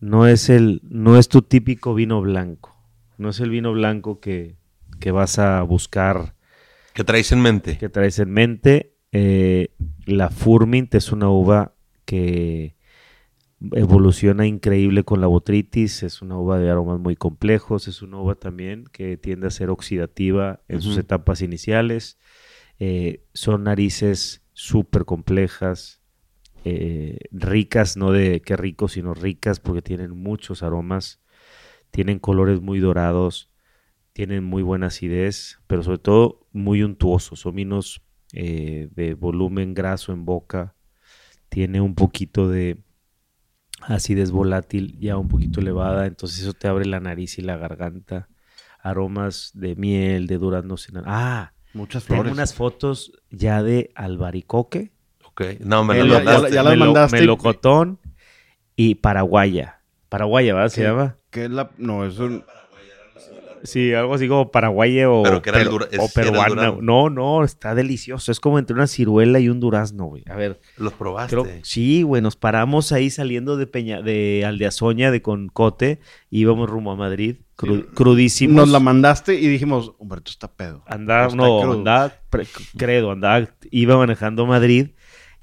no es el no es tu típico vino blanco. No es el vino blanco que, que vas a buscar ¿Qué traes en mente? que traes en mente. Eh, la Furmint es una uva que evoluciona increíble con la botritis, es una uva de aromas muy complejos, es una uva también que tiende a ser oxidativa en sus etapas iniciales. Eh, son narices súper complejas, eh, ricas, no de qué rico, sino ricas porque tienen muchos aromas, tienen colores muy dorados, tienen muy buena acidez, pero sobre todo muy untuosos, son vinos eh, de volumen graso en boca, tiene un poquito de acidez volátil ya un poquito elevada, entonces eso te abre la nariz y la garganta, aromas de miel, de durazno sin... Ah, Muchas tengo unas fotos ya de albaricoque, Ok. No, me lo ya- ya- mandaste. ya mandaste melocotón y paraguaya. Paraguaya, ¿verdad? Se llama. ¿Qué es la...? No, es un... Sí, algo así como paraguaya o, Pero que era el peru- dura- o ese era el peruana. durazno. No, no, está delicioso. Es como entre una ciruela y un durazno, güey. A ver, Los probaste. creo, sí, güey, nos paramos ahí saliendo de Peña, de Aldeazoña, de Concote, íbamos rumbo a Madrid, cru- crudísimos. Nos la mandaste y dijimos, Humberto está pedo. Andaba, Está no, crudo. andaba, pre- credo, andaba, iba manejando Madrid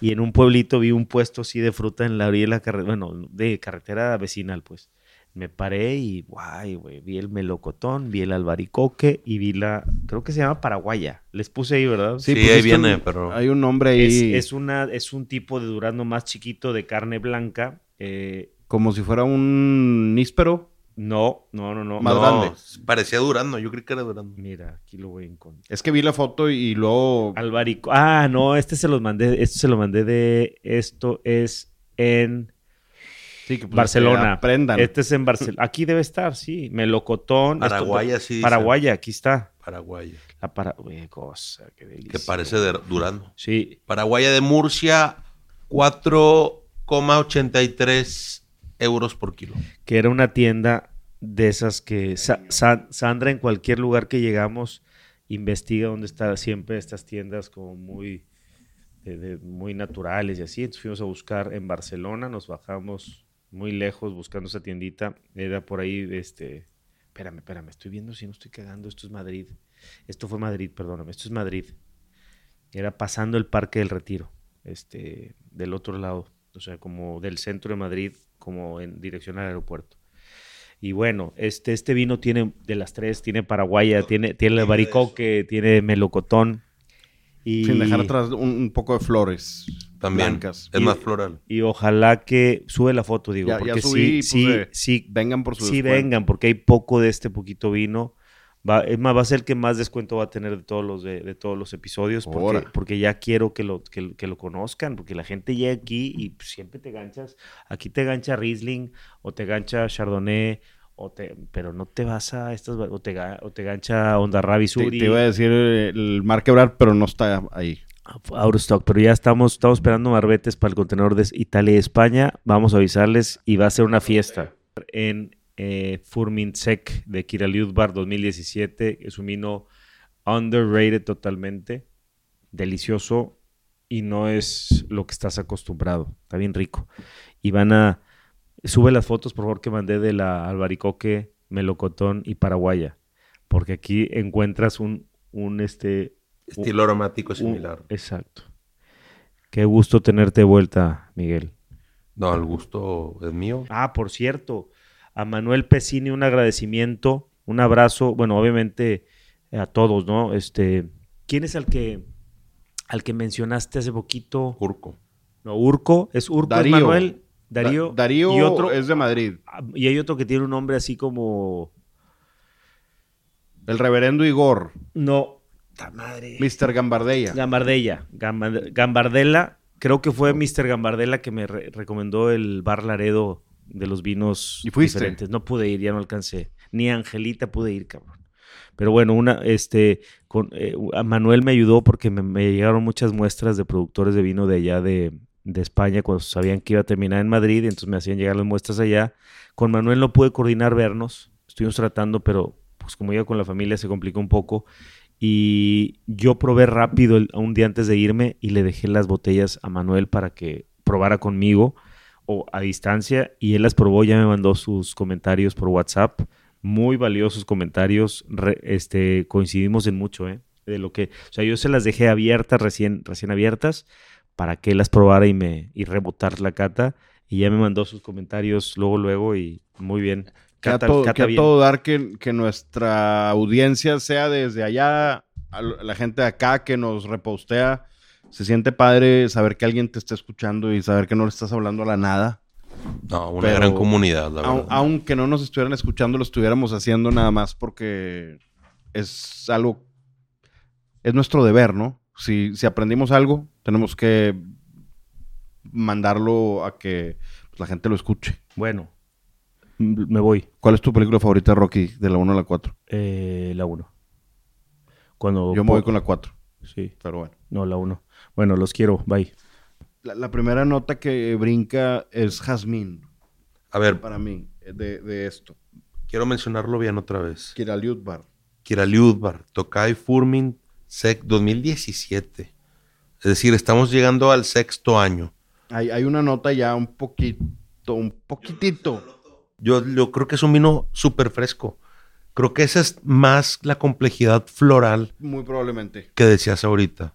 y en un pueblito vi un puesto así de fruta en la orilla de la carretera, bueno, de carretera vecinal, pues. Me paré y, guay, güey, vi el melocotón, vi el albaricoque y vi la, creo que se llama paraguaya. Les puse ahí, ¿verdad? Sí, pues ahí viene, un- pero- Hay un nombre Es, ahí es una, es un tipo de durazno más chiquito de carne blanca. eh, como si fuera un níspero. no, no, no, no. Más no, grande. parecía Durando. Yo creí que era Durando. Mira, aquí lo voy a encontrar. Es que vi la foto y luego... Albarico. Ah, no, este se los mandé. Este se lo mandé de. Esto es en Sí, que, pues, Barcelona. que aprendan. Este es en Barcelona. Aquí debe estar, sí. Melocotón. esto- Paraguaya, sí. Paraguaya, aquí está. Paraguaya. La para... Uy, cosa, qué delicia. Que parece de Durando. Sí. Paraguaya de Murcia, 4,83 euros por kilo. Que era una tienda de esas que. Sa- Sa- Sandra, en cualquier lugar que llegamos, investiga dónde están siempre estas tiendas como muy. de- de- muy naturales y así. Entonces fuimos a buscar en Barcelona, nos bajamos muy lejos buscando esa tiendita. Era por ahí, este. Espérame, espérame, estoy viendo si no estoy cagando. Esto es Madrid. Esto fue Madrid, perdóname. Esto es Madrid. Era pasando el Parque del Retiro, este, del otro lado. O sea, como del centro de Madrid, como en dirección al aeropuerto. Y bueno, este, este vino tiene de las tres, tiene paraguaya, tiene, tiene el baricoque, tiene melocotón. Y, Sin dejar atrás un, un poco de flores También. blancas. Es Y- más floral. y ojalá que sube la foto, digo, Ya- ya porque subí sí, sí, puse, sí, Vengan por su sí descuento. vengan, porque hay poco de este poquito vino. Va, es más, va a ser el que más descuento va a tener de todos los de, de todos los episodios, porque, Ahora. porque ya quiero que lo, que, que lo conozcan, porque la gente llega aquí y pues, siempre te ganchas. Aquí te gancha Riesling, o te gancha Chardonnay, o te, pero no te vas a estas, o te, o te gancha Onda Rabi Suri. te iba a decir eh, el Mar Quebrar, pero no está ahí. Out of stock, pero ya estamos, estamos esperando marbetes para el contenedor de Italia y España. Vamos a avisarles y va a ser una fiesta en eh, Furmin Sec de Kiraliud Bar 2017. Es un vino underrated totalmente, delicioso y no es lo que estás acostumbrado. Está bien rico. Y van a sube las fotos por favor que mandé de la albaricoque, melocotón y paraguaya, porque aquí encuentras un un este Estilo aromático Uh, similar. exacto. Qué gusto tenerte de vuelta, Miguel. No, el gusto es mío. Ah, por cierto, a Manuel Pesini un agradecimiento, un abrazo, bueno, obviamente a todos, ¿no? Este, ¿quién es el que al que mencionaste hace poquito? Urco. No, Urco, es Urco, es Darío. Manuel, Darío, Da- Darío y otro es de Madrid. ah, y hay otro que tiene un nombre así como El reverendo Igor. No. ¡Ta madre! Mr. Gambardella. Gambardella. Gamba- Gambardella. Creo que fue Mr. Gambardella que me re- recomendó el Bar Laredo de los vinos ¿Y fuiste? diferentes. No pude ir, ya no alcancé. Ni Angelita pude ir, cabrón. Pero bueno, una, este, con, eh, Manuel me ayudó porque me, me llegaron muchas muestras de productores de vino de allá de, de España cuando sabían que iba a terminar en Madrid, y entonces me hacían llegar las muestras allá. Con Manuel no pude coordinar vernos, estuvimos tratando, pero pues como iba con la familia se complicó un poco. Y yo probé rápido un día antes de irme y le dejé las botellas a Manuel para que probara conmigo o a distancia y él las probó, ya me mandó sus comentarios por WhatsApp, muy valiosos comentarios, re- este, coincidimos en mucho, ¿eh? De lo que, o sea, yo se las dejé abiertas, recién, recién abiertas, para que las probara y me y rebotar la cata y ya me mandó sus comentarios luego, luego y muy bien. Que a, Cata- todo, cata que a bien. todo dar que, que nuestra audiencia sea desde allá, a la gente de acá que nos repostea. Se siente padre saber que alguien te está escuchando y saber que no le estás hablando a la nada. No, una Pero- gran comunidad, la verdad. aunque no nos estuvieran escuchando, lo estuviéramos haciendo nada más porque es algo, es nuestro deber, ¿no? Si, si aprendimos algo, tenemos que mandarlo a que pues, la gente lo escuche. Bueno, me voy. ¿Cuál es tu película favorita, Rocky, de la 1 a la 4? Eh, la 1. Cuando Yo me voy con la 4, Sí, pero bueno. no, la 1. Bueno, los quiero. Bye. La, la primera nota que brinca es Jazmín, A ver, para mí, de, de esto. quiero mencionarlo bien otra vez. Kiraliutbar. Kiraliudbar, Tokai Furmin, SEC 2017. Es decir, estamos llegando al sexto año. Hay, hay una nota ya un poquito, un poquitito. Yo, yo creo que es un vino súper fresco. Creo que esa es más la complejidad floral Muy probablemente. que decías ahorita.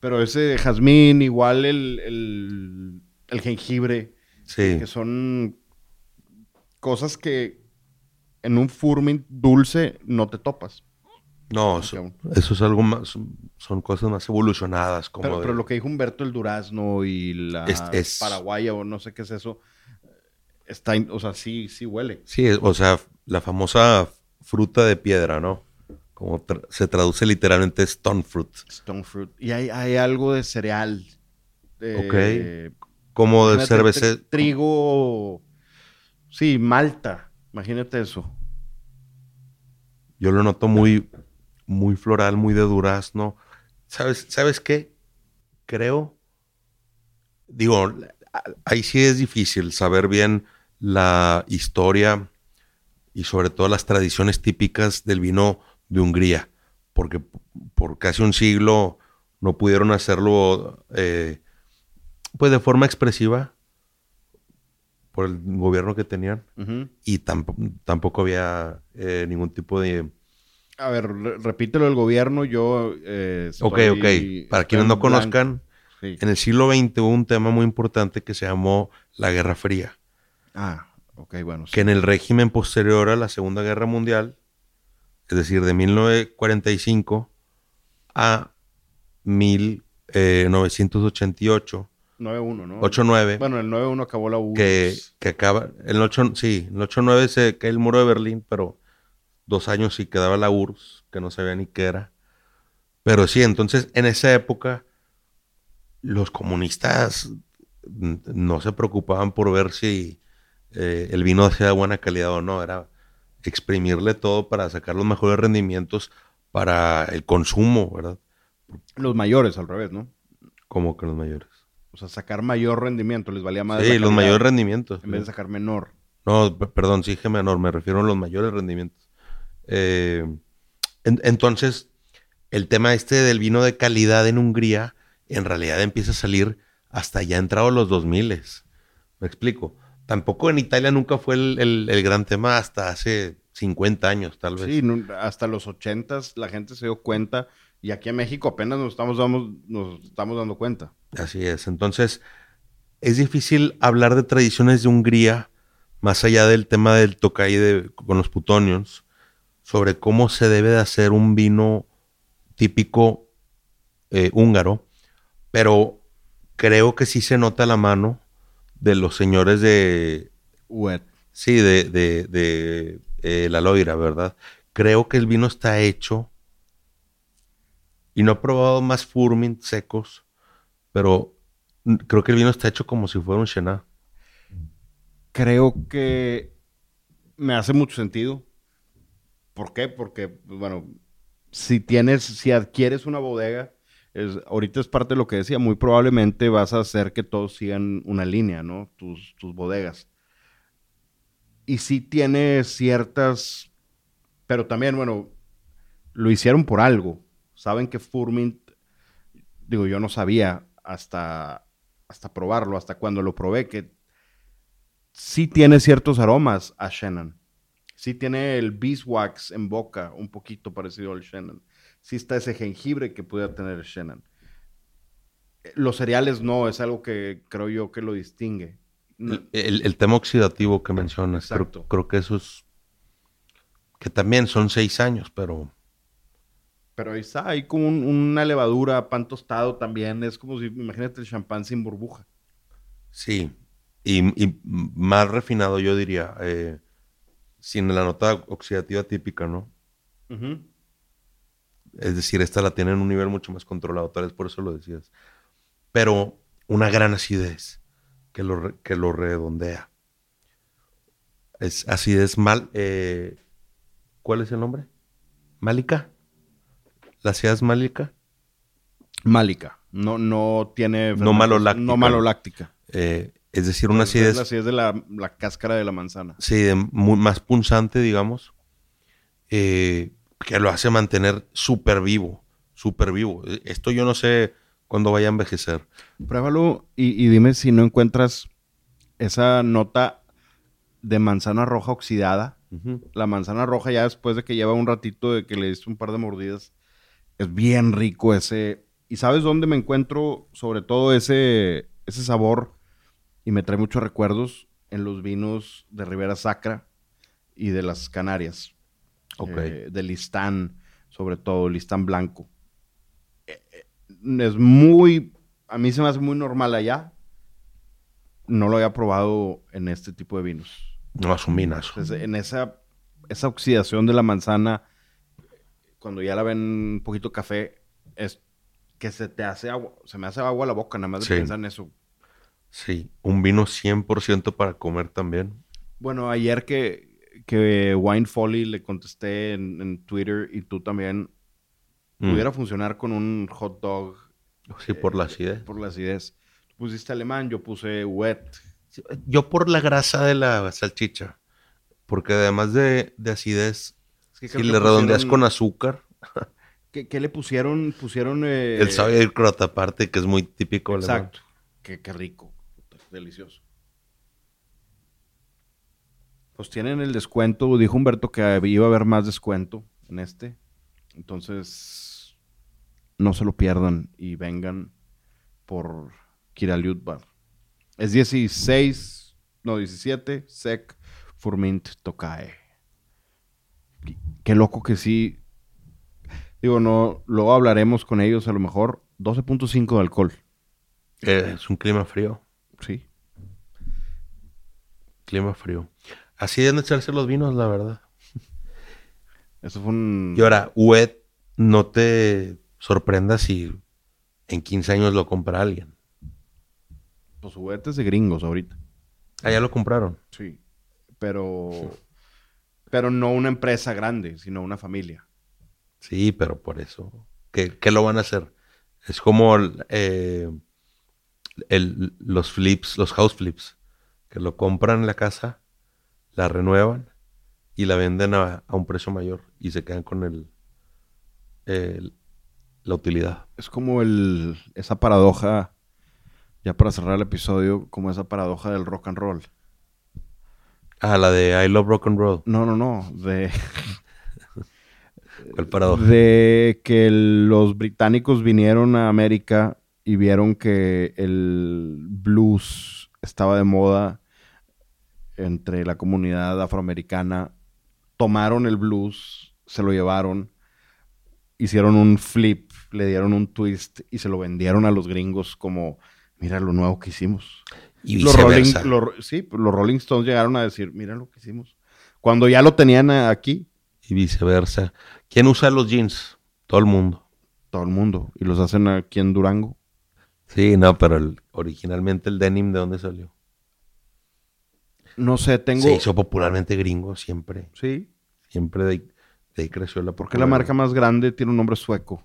Pero ese jazmín, igual el, el, el jengibre, Sí. que son cosas que en un furmin dulce no te topas. No, eso, eso es algo más, son cosas más evolucionadas. Como Pero, de- pero lo que dijo Humberto, el durazno y la Es- es- paraguaya o no sé qué es eso, está, o sea, sí, sí huele. Sí, o sea, la famosa fruta de piedra, ¿no? Como tra- se traduce literalmente stone fruit. Stone fruit. Y hay, hay algo de cereal. de- Como de cerveza. tri- Trigo. Sí, malta. Imagínate eso. Yo lo noto muy, muy floral, muy de durazno. ¿Sabes, ¿Sabes qué? Creo. Digo, ahí sí es difícil saber bien la historia y sobre todo las tradiciones típicas del vino de Hungría, porque por casi un siglo no pudieron hacerlo eh, pues de forma expresiva por el gobierno que tenían y tamp- tampoco había eh, ningún tipo de... A ver, re- repítelo del gobierno. Yo. eh, Ok, estoy- ok. Para quienes en no blanco. conozcan, Sí. en el siglo XX hubo un tema muy importante que se llamó la Guerra Fría, Ah, ok, bueno. sí. que en el régimen posterior a la Segunda Guerra Mundial, es decir, de 1945 a eh, 1988, 9-1, ¿no? 8-9, Bueno, el 9-1 acabó la U. que, que acaba, en el 8, sí, el 8-9 se cae el muro de Berlín, pero dos años sí quedaba la URSS, que no sabía ni qué era. Pero sí, entonces en esa época los comunistas no se preocupaban por ver si eh, el vino hacía de buena calidad o no, era exprimirle todo para sacar los mejores rendimientos para el consumo, ¿verdad? Los mayores, al revés, ¿no? Como que los mayores. O sea, sacar mayor rendimiento. Les valía más. Sí, los mayores rendimientos. En vez de sacar menor. No, perdón, sí dije menor, me refiero a los mayores rendimientos. Eh, en- entonces, el tema este del vino de calidad en Hungría, en realidad empieza a salir hasta ya entrado los 2000. Me explico. Tampoco en Italia nunca fue el, el- el gran tema hasta hace 50 años, tal vez. Sí, hasta los 80 la gente se dio cuenta. Y aquí en México apenas nos estamos, damos- nos estamos dando cuenta. Así es. Entonces, es difícil hablar de tradiciones de Hungría, más allá del tema del Tokai de, con los putonios, sobre cómo se debe de hacer un vino típico eh, húngaro, pero creo que sí se nota la mano de los señores de, Wet. sí, de, de, de eh, la Loira, ¿verdad? creo que el vino está hecho. Y no he probado más Furmint secos, pero creo que el vino está hecho como si fuera un Chenin. Creo que me hace mucho sentido. ¿Por qué? Porque, bueno, si tienes, si adquieres una bodega, es, ahorita es parte de lo que decía, muy probablemente vas a hacer que todos sigan una línea, ¿no? Tus, bodegas. Y sí tiene ciertas, pero también, bueno, lo hicieron por algo. Saben que Furmint, digo, yo no sabía hasta, hasta probarlo, hasta cuando lo probé, que sí tiene ciertos aromas a Shannon. Sí tiene el beeswax en boca, un poquito parecido al Shannon. Sí está ese jengibre que puede tener Shannon. Los cereales no, es algo que creo yo que lo distingue. El, el tema oxidativo que mencionas, creo, creo, que eso es... Que también son seis años, pero... Pero ahí está, hay como una levadura, pan tostado también. Es como si, imagínate el champán sin burbuja. Sí, y, y más refinado yo diría. Eh, sin la nota oxidativa típica, ¿no? Es decir, esta la tiene en un nivel mucho más controlado, tal vez por eso lo decías. Pero una gran acidez que lo, que lo redondea. Es acidez mal. Eh, ¿Cuál es el nombre? ¿Málica? ¿La acidez málica? Málica. No, no tiene. No maloláctica. No maloláctica. Eh, es decir, una acidez. La acidez de la, la, cáscara de la manzana. Sí, más punzante, digamos. Eh, que lo hace mantener súper vivo. Súper vivo. Esto yo no sé cuándo vaya a envejecer. Pruébalo y, y, dime si no encuentras esa nota de manzana roja oxidada. La manzana roja, ya después de que lleva un ratito de que le diste un par de mordidas, es bien rico ese. ¿Y sabes dónde me encuentro sobre todo ese, ese sabor? y me trae muchos recuerdos en los vinos de Ribera Sacra y de las Canarias. Eh, de Listán, sobre todo, Listán Blanco. Eh, eh, es muy, a mí se me hace muy normal allá. No lo había probado en este tipo de vinos. No asuminas. En esa, esa oxidación de la manzana, cuando ya la ven un poquito café, es que se te hace agua, se me hace agua a la boca nada más de pensar en eso. Sí, un vino 100% para comer también. Bueno, ayer que, que Wine Folly le contesté en, Twitter y tú también, mm. pudiera funcionar con un hot dog. Sí, por la acidez. Por la acidez. Tú pusiste alemán, yo puse wet. Yo por la grasa de la salchicha. Porque además de, acidez, si le redondeas con azúcar. ¿Qué, le pusieron? Pusieron... Eh... El sabor crota aparte, que es muy típico. Exacto. Qué, qué rico delicioso. Pues tienen el descuento. Dijo Humberto que iba a haber más descuento en este. Entonces, no se lo pierdan y vengan por Kiraliut Bar. Es 16, no, 17, Sec Furmint Tokae. Qué loco que sí. Digo, no, luego hablaremos con ellos a lo mejor. 12.5 de alcohol. Eh, es un clima frío. Sí. Clima frío. Así deben echarse los vinos, la verdad. Eso fue un... Y ahora, wet, no te sorprendas si en 15 años lo compra alguien. Pues wet es de gringos ahorita. Ah, ya lo compraron. Sí. Pero... Pero no una empresa grande, sino una familia. Sí, pero por eso. ¿Qué, qué lo van a hacer? Es como... Eh, los flips, los house flips, que lo compran en la casa, la renuevan y la venden a, un precio mayor y se quedan con el, la utilidad. Es como el, esa paradoja, ya para cerrar el episodio, como esa paradoja del rock and roll. Ah, la de I Love Rock and Roll. No, no, no. De. ¿Cuál paradoja? De que los británicos vinieron a América y vieron que el blues estaba de moda entre la comunidad afroamericana, tomaron el blues, se lo llevaron, hicieron un flip, le dieron un twist y se lo vendieron a los gringos como, mira lo nuevo que hicimos. Y los Rolling, sí, los Rolling Stones llegaron a decir, mira lo que hicimos. Cuando ya lo tenían aquí. y viceversa. ¿Quién usa los jeans? Todo el mundo. Todo el mundo. Y los hacen aquí en Durango. Sí, no, pero el- originalmente el denim, ¿de dónde salió? No sé, tengo. Se hizo popularmente gringo siempre. Sí. Siempre de, ahí- de ahí creció la Porque la marca más grande tiene un nombre sueco.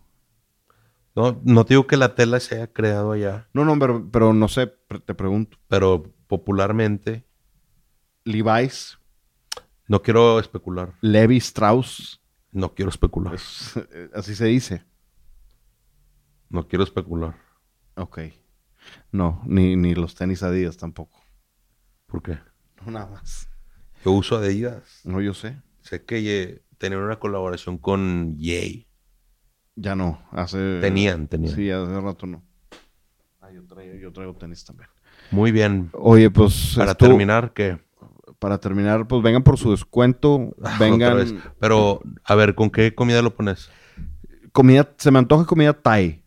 No, no te digo que la tela se haya creado allá, No, no, pero, pero no sé, te pregunto. pero popularmente, Levi's, no quiero especular. Levi Strauss, No quiero especular. es- eh, así se dice. No quiero especular. Ok. No, ni, ni los tenis Adidas tampoco. ¿Por qué? Nada más. Yo uso Adidas. No, yo sé. Sé que eh, tenían una colaboración con Yay. Ya no. Hace. Tenían, tenían. Sí, hace rato no. Ah, yo traigo, yo traigo tenis también. Muy bien. Oye, pues. Para esto- terminar, ¿qué? Para terminar, pues vengan por su descuento. Vengan. Pero, a ver, ¿con qué comida lo pones? comida, se me antoja comida Thai.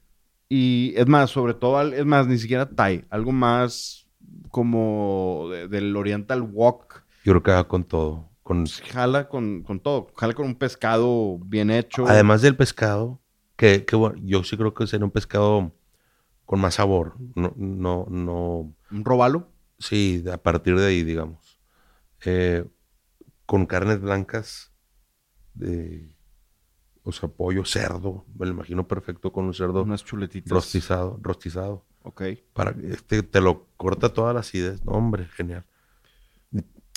Y es más, sobre todo, es más, ni siquiera Thai. Algo más como de- del Oriental Wok. Yo creo que va con todo. Con, Jala con, con todo. Jala con un pescado bien hecho. además del pescado, que, que bueno, yo sí creo que sería un pescado con más sabor. No, no, no. Un robalo. Sí, a partir de ahí, digamos. Eh, con carnes blancas, de, o sea, pollo, cerdo. Me lo imagino perfecto con un cerdo Unas chuletitas. rostizado, rostizado. Ok. Para que este te lo corta todas las acidez. No, hombre, genial.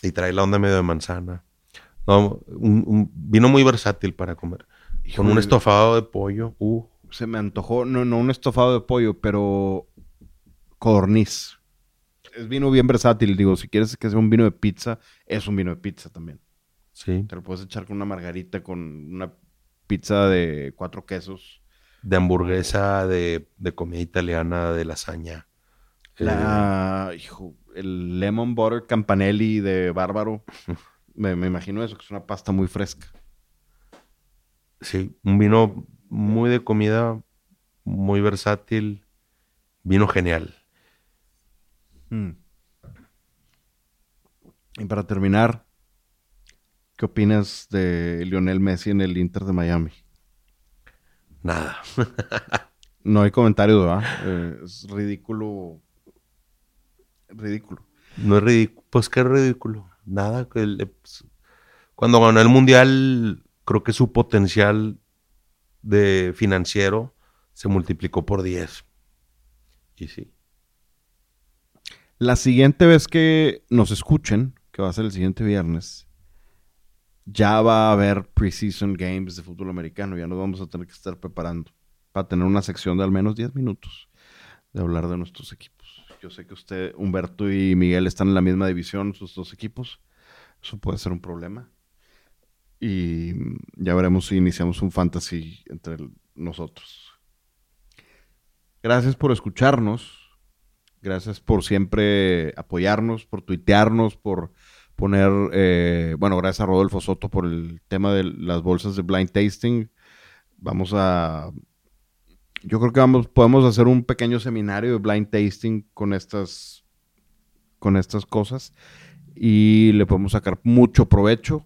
Y trae la onda medio de manzana. No, un, un vino muy versátil para comer. Con un estofado de pollo. Uh, Se me antojó, no, no un estofado de pollo, pero codorniz. Es vino bien versátil. Digo, si quieres que sea un vino de pizza, es un vino de pizza también. sí. Te lo puedes echar con una margarita, con una pizza de cuatro quesos. De hamburguesa, de, de comida italiana, de lasaña. Eh, La, hijo, el lemon butter campanelli de Bárbaro. Me, me imagino eso, que es una pasta muy fresca. sí, un vino muy de comida, muy versátil. Vino genial. Mm. Y para terminar, ¿qué opinas de Lionel Messi en el Inter de Miami? Nada. No hay comentarios, ¿verdad? Eh, es ridículo. Ridículo. No es ridículo. Pues qué ridículo. Nada. que le- pues, cuando ganó el mundial, creo que su potencial de financiero se multiplicó por 10. Y sí. La siguiente vez que nos escuchen, que va a ser el siguiente viernes, ya va a haber preseason games de fútbol americano. Ya nos vamos a tener que estar preparando para tener una sección de al menos 10 minutos de hablar de nuestros equipos. Yo sé que usted, Humberto y Miguel están en la misma división, sus dos equipos. Eso puede ser un problema. Y ya veremos si iniciamos un fantasy entre nosotros. Gracias por escucharnos. Gracias por siempre apoyarnos, por tuitearnos, por poner, eh, bueno, gracias a Rodolfo Soto por el tema de las bolsas de blind tasting. Vamos a, yo creo que vamos, podemos hacer un pequeño seminario de blind tasting con estas, con estas cosas y le podemos sacar mucho provecho.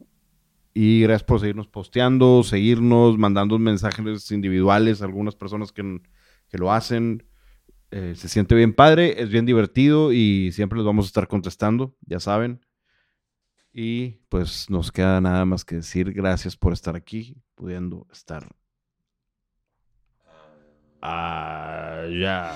Y gracias por seguirnos posteando, seguirnos, mandando mensajes individuales a algunas personas que, que lo hacen. Eh, se siente bien padre, es bien divertido y siempre les vamos a estar contestando, ya saben. Y pues nos queda nada más que decir gracias por estar aquí, pudiendo estar allá.